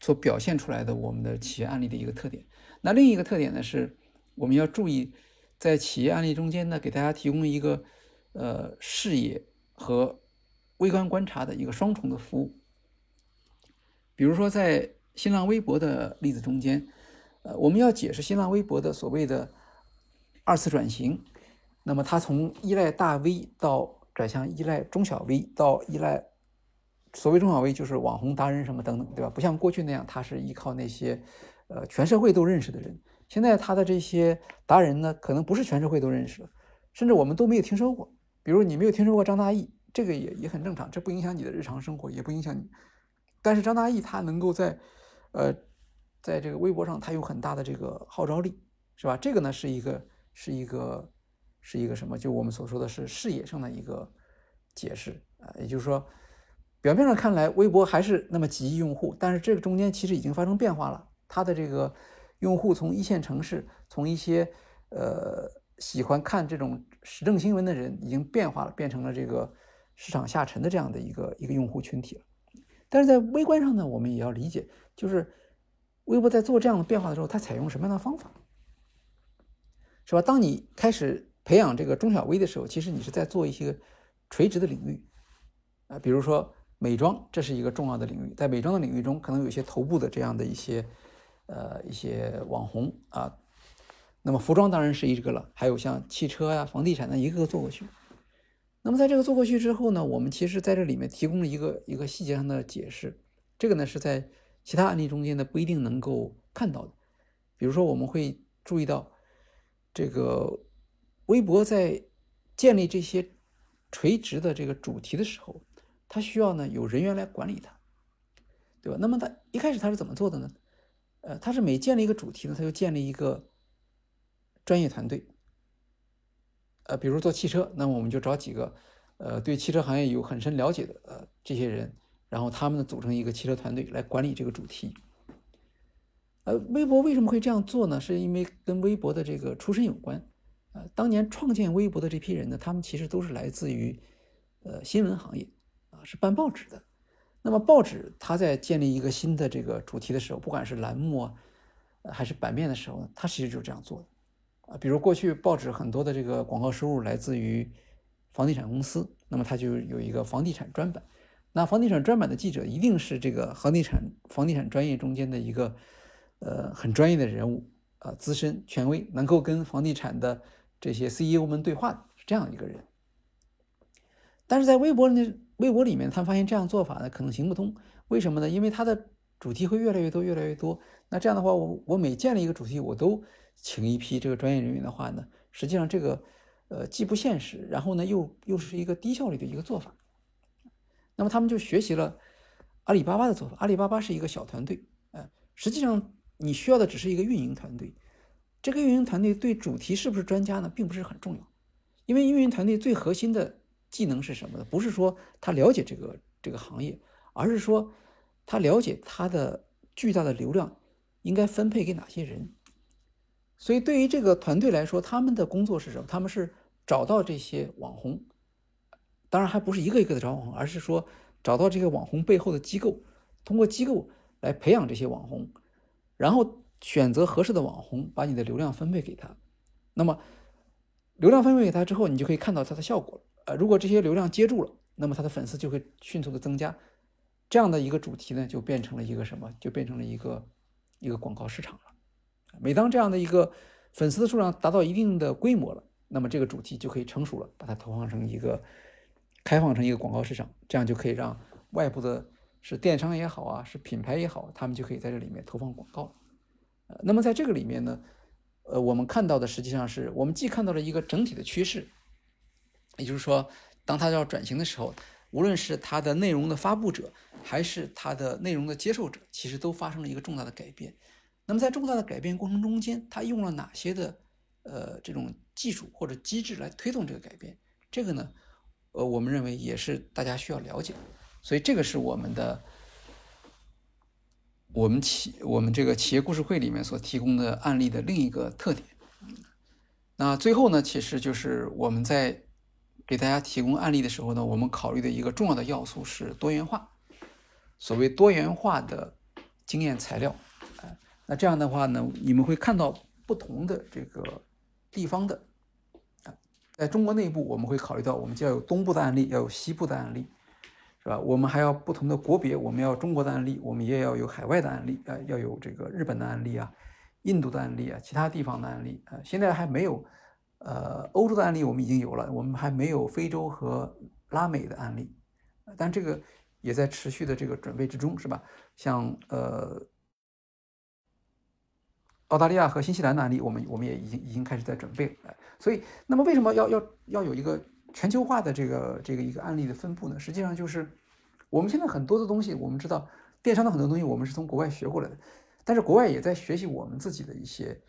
A: 所表现出来的我们的企业案例的一个特点。那另一个特点呢，是我们要注意，在企业案例中间呢，给大家提供一个呃视野和微观观察的一个双重的服务。比如说，在新浪微博的例子中间，呃，我们要解释新浪微博的所谓的二次转型，那么它从依赖大 V 到转向依赖中小 V 到依赖。所谓中小微就是网红达人什么等等，对吧？不像过去那样，他是依靠那些，呃，全社会都认识的人。现在他的这些达人呢，可能不是全社会都认识的，甚至我们都没有听说过。比如你没有听说过张大奕，这个也也很正常，这不影响你的日常生活，也不影响你。但是张大奕他能够在，呃，在这个微博上，他有很大的这个号召力，是吧？这个呢是一个是一个是一个什么？就我们所说的是视野上的一个解释啊，也就是说。表面上看来，微博还是那么几亿用户，但是这个中间其实已经发生变化了。它的这个用户从一线城市，从一些呃喜欢看这种时政新闻的人，已经变化了，变成了这个市场下沉的这样的一个一个用户群体了。但是在微观上呢，我们也要理解，就是微博在做这样的变化的时候，它采用什么样的方法，是吧？当你开始培养这个中小微的时候，其实你是在做一些垂直的领域啊，比如说。美妆这是一个重要的领域，在美妆的领域中，可能有一些头部的这样的一些，呃，一些网红啊。那么服装当然是一个了，还有像汽车呀、房地产的一个个做过去。那么在这个做过去之后呢，我们其实在这里面提供了一个一个细节上的解释。这个呢是在其他案例中间呢不一定能够看到的。比如说，我们会注意到这个微博在建立这些垂直的这个主题的时候。他需要呢有人员来管理它，对吧？那么他一开始他是怎么做的呢？呃，他是每建立一个主题呢，他就建立一个专业团队。呃，比如做汽车，那我们就找几个呃对汽车行业有很深了解的呃这些人，然后他们呢组成一个汽车团队来管理这个主题。呃，微博为什么会这样做呢？是因为跟微博的这个出身有关。呃，当年创建微博的这批人呢，他们其实都是来自于呃新闻行业。啊是办报纸的，那么报纸它在建立一个新的这个主题的时候，不管是栏目啊，还是版面的时候呢，它其实就是这样做的啊。比如过去报纸很多的这个广告收入来自于房地产公司，那么它就有一个房地产专版。那房地产专版的记者一定是这个房地产房地产专业中间的一个呃很专业的人物啊，资深权威，能够跟房地产的这些 CEO 们对话的，是这样一个人。但是在微博呢？微博里面，他发现这样做法呢可能行不通，为什么呢？因为它的主题会越来越多，越来越多。那这样的话，我我每建立一个主题，我都请一批这个专业人员的话呢，实际上这个呃既不现实，然后呢又又是一个低效率的一个做法。那么他们就学习了阿里巴巴的做法。阿里巴巴是一个小团队，呃，实际上你需要的只是一个运营团队。这个运营团队对主题是不是专家呢，并不是很重要，因为运营团队最核心的。技能是什么呢？不是说他了解这个这个行业，而是说他了解他的巨大的流量应该分配给哪些人。所以对于这个团队来说，他们的工作是什么？他们是找到这些网红，当然还不是一个一个的找网红，而是说找到这个网红背后的机构，通过机构来培养这些网红，然后选择合适的网红，把你的流量分配给他。那么流量分配给他之后，你就可以看到它的效果了。呃，如果这些流量接住了，那么他的粉丝就会迅速的增加，这样的一个主题呢，就变成了一个什么？就变成了一个一个广告市场了。每当这样的一个粉丝的数量达到一定的规模了，那么这个主题就可以成熟了，把它投放成一个开放成一个广告市场，这样就可以让外部的是电商也好啊，是品牌也好，他们就可以在这里面投放广告。呃，那么在这个里面呢，呃，我们看到的实际上是我们既看到了一个整体的趋势。也就是说，当它要转型的时候，无论是它的内容的发布者，还是它的内容的接受者，其实都发生了一个重大的改变。那么在重大的改变过程中间，它用了哪些的呃这种技术或者机制来推动这个改变？这个呢，呃，我们认为也是大家需要了解的。所以这个是我们的我们企我们这个企业故事会里面所提供的案例的另一个特点。那最后呢，其实就是我们在给大家提供案例的时候呢，我们考虑的一个重要的要素是多元化。所谓多元化的经验材料。那这样的话呢，你们会看到不同的这个地方的啊，在中国内部，我们会考虑到我们就要有东部的案例，要有西部的案例，是吧？我们还要不同的国别，我们要中国的案例，我们也要有海外的案例啊，要有这个日本的案例啊，印度的案例啊，其他地方的案例啊。现在还没有，呃，欧洲的案例我们已经有了，我们还没有非洲和拉美的案例，但这个也在持续的这个准备之中，是吧？像呃。澳大利亚和新西兰的案例，我们我们也已经已经开始在准备了。所以，那么为什么要要要有一个全球化的这个这个一个案例的分布呢？实际上就是我们现在很多的东西，我们知道电商的很多东西我们是从国外学过来的，但是国外也在学习我们自己的一些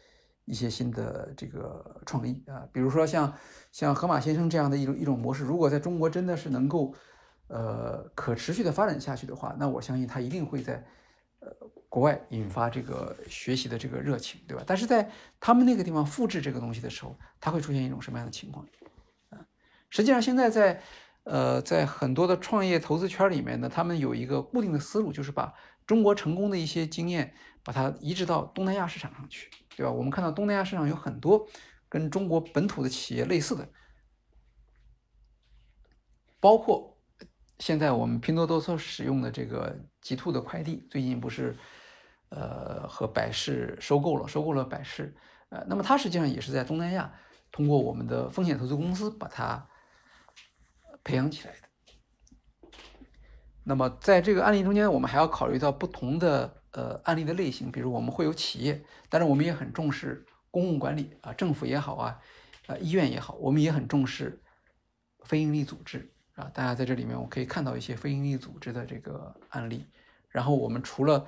A: 一些新的这个创意啊，比如说像像河马先生这样的一种一种模式，如果在中国真的是能够呃可持续的发展下去的话，那我相信它一定会在呃。国外引发这个学习的这个热情，对吧？但是在他们那个地方复制这个东西的时候，它会出现一种什么样的情况？实际上现在在呃在很多的创业投资圈里面呢，他们有一个固定的思路，就是把中国成功的一些经验，把它移植到东南亚市场上去，对吧？我们看到东南亚市场有很多跟中国本土的企业类似的，包括现在我们拼多多所使用的这个极兔的快递，最近不是。呃，和百世收购了，收购了百世，呃，那么它实际上也是在东南亚通过我们的风险投资公司把它培养起来的。那么在这个案例中间，我们还要考虑到不同的呃案例的类型，比如我们会有企业，但是我们也很重视公共管理啊，政府也好啊，啊医院也好，我们也很重视非营利组织啊。大家在这里面我可以看到一些非营利组织的这个案例，然后我们除了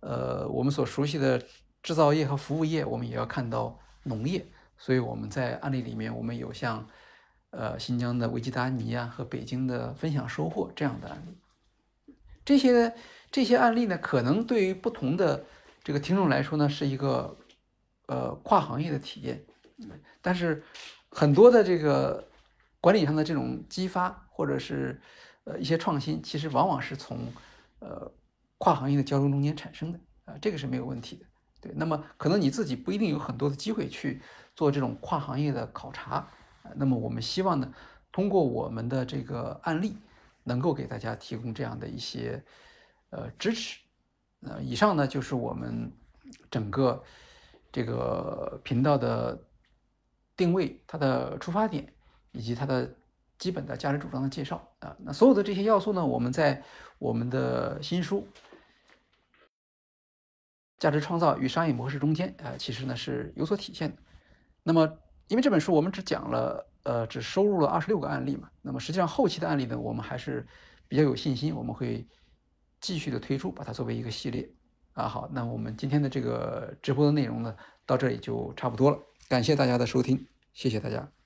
A: 呃，我们所熟悉的制造业和服务业，我们也要看到农业。所以我们在案例里面，我们有像呃新疆的维吉达尼啊和北京的分享收获这样的案例。这些这些案例呢，可能对于不同的这个听众来说呢，是一个呃跨行业的体验。但是很多的这个管理上的这种激发，或者是呃一些创新，其实往往是从呃。跨行业的交流中间产生的啊，这个是没有问题的。对，那么可能你自己不一定有很多的机会去做这种跨行业的考察那么我们希望呢，通过我们的这个案例，能够给大家提供这样的一些呃支持。呃，以上呢就是我们整个这个频道的定位、它的出发点以及它的。基本的价值主张的介绍啊，那所有的这些要素呢，我们在我们的新书《价值创造与商业模式》中间啊，其实呢是有所体现的。那么，因为这本书我们只讲了呃，只收录了二十六个案例嘛，那么实际上后期的案例呢，我们还是比较有信心，我们会继续的推出，把它作为一个系列啊。好，那我们今天的这个直播的内容呢，到这里就差不多了，感谢大家的收听，谢谢大家。